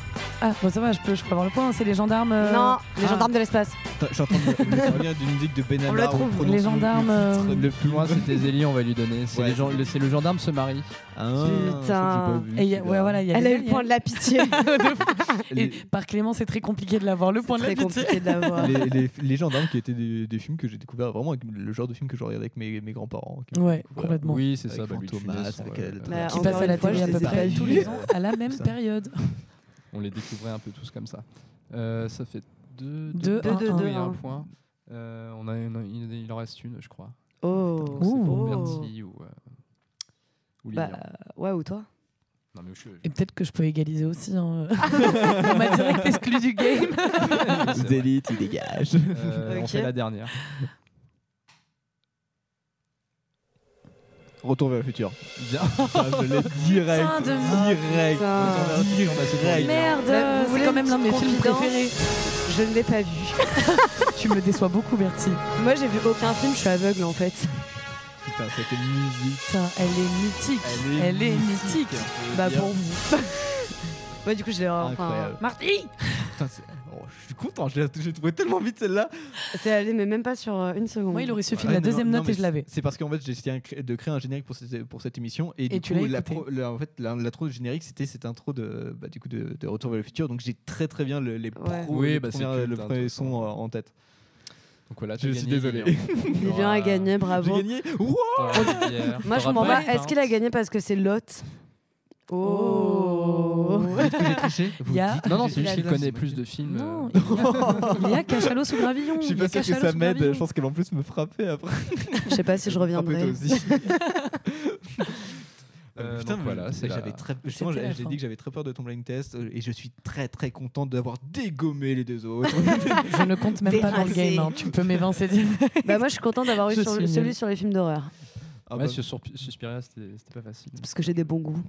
Ah, bon, ça va, je peux, je peux avoir le point. C'est les gendarmes. euh, Non, les ah. gendarmes de l'espace. Attends, Je suis en train de me me souvenir d'une musique de Ben On le où trouve. prononce Les le- gendarmes. le euh, Le plus loin, c'était Zélie, on va lui donner. C'est Ouais. les gens- le, c'est le gendarme se marie. Ah, Putain. ça, j'ai pas vu, Et il y a- celui-là. ouais, voilà, il y a Elle a eu le point de la pitié. Et par Clément, c'est très compliqué de l'avoir, le point de la Très pitié. compliqué de l'avoir. les, les, les gendarmes qui étaient des, des films que j'ai découvert vraiment avec le genre de film que je regardais avec mes, mes grands-parents. qui m'ont Ouais, découvert. complètement. Oui, c'est Avec ça. Bah, Louis de Fantomas, Funès, avec, ouais, euh. Bah, Qui encore passe à une la fois, télé je à les peu ai pas vus. tous les ans, à la même période. On les découvrait un peu tous comme ça. Euh, ça fait 2 Deux, un, un. Oui, un un. point. Euh, on a une- il, il en reste une, je crois. Oh. C'est pour Oh. Bertie ou, euh, ou. Bah, ouais, ou toi Non, mais je, Et peut-être que je peux égaliser aussi. hein. On m'a direct exclu du game. Zélie, tu dégages. Euh, On fait la dernière. Retour vers le futur. Bien. Je l'ai direct. Putain de direct. Putain. Retour vers le futur, c'est direct. Merde, Bah, vous c'est quand même l'un de mes films préférés. Je ne l'ai pas vu. Tu me déçois beaucoup, Bertie. Moi, j'ai vu aucun film, je suis aveugle en fait. Putain, cette musique. Putain, elle est mythique. Elle est Elle est mythique. Bah, pour vous. Ouais, du coup, je l'ai. Enfin, Incroyable. Marty Putain, c'est- je suis content, je l'ai j'ai trouvé tellement vite celle-là. c'est allé, mais même pas sur euh, une seconde. Moi, il aurait suffi de la non, deuxième non, note et je l'avais. C'est parce qu'en fait, j'ai essayé de créer un générique pour cette, pour cette émission. Et, Et du tu coup, l'as la en fait, la- l'intro du générique, c'était cette intro de, bah, du coup, de, de Retour vers le futur. Donc j'ai très très bien le, les, bah, le premier son euh, en tête. Donc voilà, Je suis désolé. Lilian a gagné, bravo. J'ai gagné. Moi, je T'auras comprends pas pas. une Est-ce qu'il a gagné parce que c'est Lot? Oh. Vous dites que j'ai triché Vous Il y a- dites Non, non, c'est juste qu'il connaît plus de films. Non, euh, il y a, il y a Cachalot sous gravillon. Je suis pas sûr que ça m'aide. Je pense qu'elle va en plus me frapper après. Je sais pas si je reviendrai. aussi. Euh, Putain, donc mais- voilà, j'avais très, justement, j'ai dit que j'avais très peur de ton blind test euh, et je suis très très content d'avoir dégommé les deux autres. Je ne compte même pas dans le game. hein. Tu peux m'évincer. Bah, moi, je suis contente d'avoir eu sur celui sur les films d'horreur. Ah Ouais, bah, sur Suspiria, c'était pas facile. Parce que j'ai des bons goûts.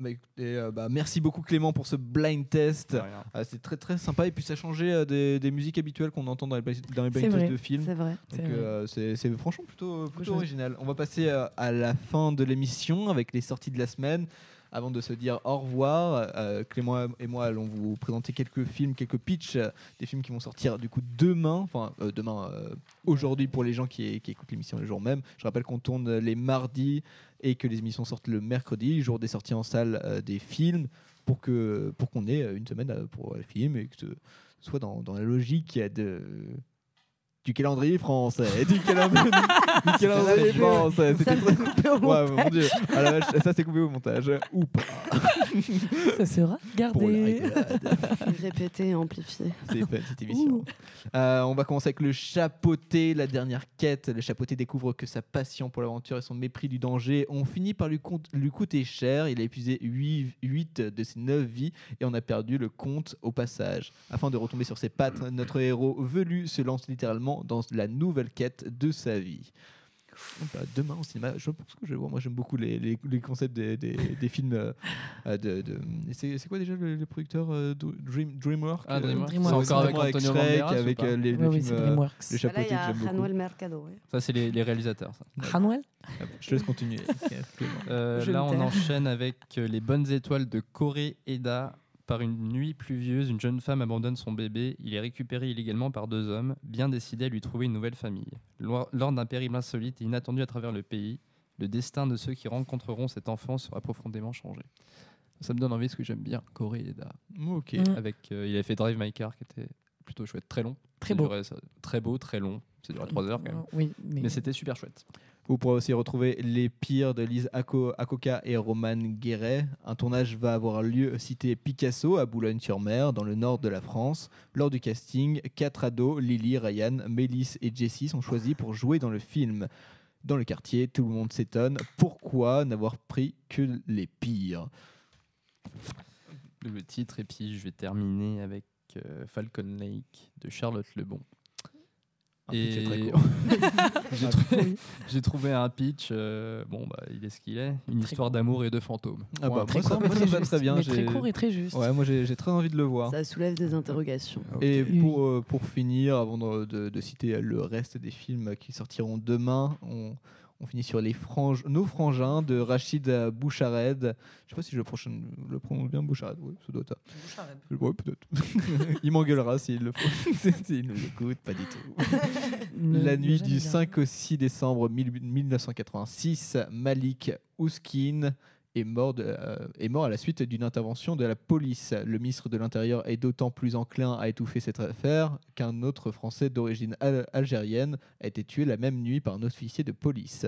Bah, écoutez, euh, bah, merci beaucoup Clément pour ce blind test. Ah, c'est très très sympa et puis ça a changé euh, des, des musiques habituelles qu'on entend dans les, blind- dans les blind tests de films. C'est vrai. C'est euh, c'est franchement plutôt, plutôt original. On va passer euh, à la fin de l'émission avec les sorties de la semaine. Avant de se dire au revoir, euh, Clément et moi allons vous présenter quelques films, quelques pitchs, euh, des films qui vont sortir du coup demain, enfin euh, demain, euh, aujourd'hui pour les gens qui, écoutent l'émission le jour même. Je rappelle qu'on tourne les mardis et que les émissions sortent le mercredi, jour des sorties en salle des films, pour que pour qu'on ait une semaine pour les films et que ce soit dans, la logique du calendrier français, du calendrier, du calendrier français. C'était très coupé au Ouais, montage. mon Dieu. Ah la vache, ça c'est coupé au montage ou pas. Ça sera gardé. Répété et amplifié. C'est fait, cette émission. Euh, on va commencer avec le chapeauté, la dernière quête. Le chapeauté découvre que sa passion pour l'aventure et son mépris du danger ont fini par lui, compte- lui coûter cher. Il a épuisé 8, de ses 9 vies et on a perdu le compte au passage. Afin de retomber sur ses pattes, notre héros velu se lance littéralement dans la nouvelle quête de sa vie. Bah, demain au cinéma, je pense que je vais voir. Moi, j'aime beaucoup les, les- les concepts des, des- des films. euh, de, de- C'est c'est quoi déjà le, le producteur euh, Dream, Dreamworks Ah, Dreamworks. euh, C'est encore avec Antonio Shrek, Banderas avec euh, les, Ouais, le oui, film c'est Dreamworks. Le là, chapeauté il y que a j'aime beaucoup. Mercado. Ça, c'est les, les réalisateurs. Ça. Ranuel Je te laisse continuer. Euh, là, on enchaîne avec les bonnes étoiles de Corée Eda. Par une nuit pluvieuse, une jeune femme abandonne son bébé. Il est récupéré illégalement par deux hommes, bien décidés à lui trouver une nouvelle famille. Lors d'un périple insolite et inattendu à travers le pays, le destin de ceux qui rencontreront cet enfant sera profondément changé. Ça me donne envie parce que j'aime bien Corée Eda. Ok. Mm. Avec, euh, il avait fait Drive My Car qui était plutôt chouette, très long. Très beau. ça- très beau, très long. Ça durait trois heures quand même. Oui, mais, Mais c'était super chouette. Vous pourrez aussi retrouver Les Pires de Lise Ako- et Roman Guéret. Un tournage va avoir lieu cité Picasso à Boulogne-sur-Mer, dans le nord de la France. Lors du casting, quatre ados, Lily, Ryan, Mélisse et Jessie, sont choisis pour jouer dans le film. Dans le quartier, tout le monde s'étonne. Pourquoi n'avoir pris que les pires? Le titre et puis je vais terminer avec euh, Falcon Lake de Charlotte Lebon. Et très j'ai trouvé, j'ai trouvé un pitch, euh, bon bah il est ce qu'il est, une Très histoire d'amour et de fantômes. Ah bah, moi, ça, court, ça très me va juste. très bien. Mais très court et très juste. Ouais, moi j'ai j'ai très envie de le voir. Ça soulève des interrogations. Et Oui. pour, euh, pour finir, avant de, de- de citer le reste des films qui sortiront demain, on, on finit sur les franges, Nos frangins de Rachid Bouchared. Je sais pas si je le, prochain, le prononce bien, Bouchared. Oui, ça doit être ça. Ouais, peut-être. Il m'engueulera s'il le s'il nous écoute, pas du tout. La nuit du dire. 5 au 6 décembre 1000 1986, Malik Ouskin est mort, de- euh, est mort à la suite d'une intervention de la police. Le ministre de l'Intérieur est d'autant plus enclin à étouffer cette affaire qu'un autre Français d'origine al- algérienne a été tué la même nuit par un officier de police.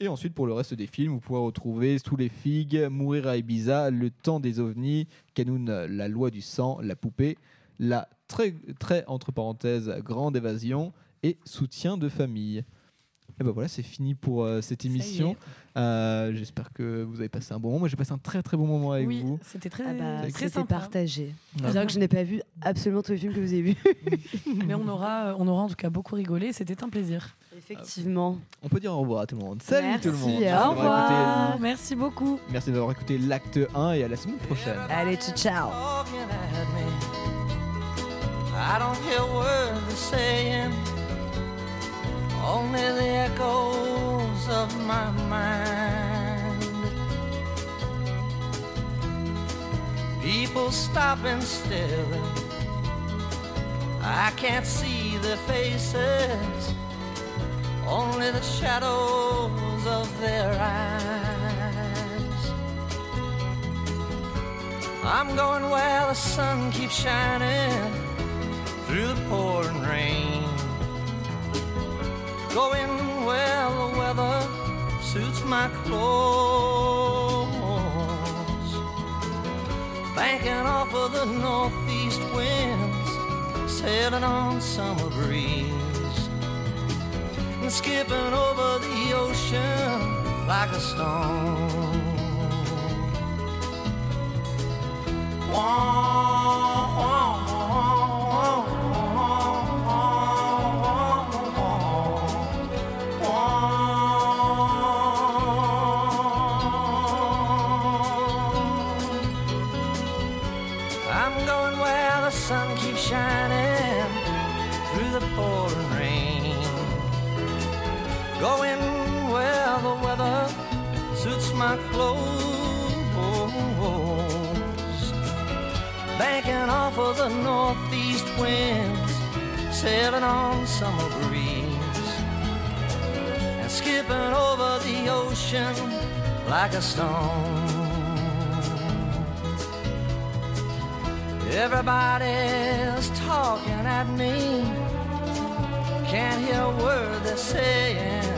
Et ensuite, pour le reste des films, vous pourrez retrouver Sous les figues, Mourir à Ibiza, Le temps des ovnis, Canoun, La loi du sang, La poupée, La très, très entre parenthèses, Grande évasion et Soutien de famille. Et ben voilà, c'est fini pour euh, cette émission. Euh, J'espère que vous avez passé un bon moment. Moi, j'ai passé un très très bon moment avec Oui, vous. c'était très, Ah bah, très sympa. partagé. Ah. C'est vrai que je n'ai pas vu absolument tous les films que vous avez vus. Mais on aura, on aura en tout cas beaucoup rigolé. C'était un plaisir. Effectivement. On peut dire au revoir à tout le monde. Salut tout le Merci, monde. au revoir. écouté- Merci beaucoup. Merci d'avoir écouté l'acte 1 et à la semaine prochaine. Allez, ciao, ciao. I don't hear words they're saying, only the echoes of my mind. People stop and stare. I can't see their faces, only the shadows of their eyes. I'm going where the sun keeps shining through the pouring rain. Going where the weather suits my clothes. Banking off of the northeast winds, sailing on summer breeze. And skipping over the ocean like a stone. I'm suits my clothes. Banking off of the northeast winds, sailing on summer breeze, and skipping over the ocean like a stone. Everybody's talking at me, Can't hear a word they're saying,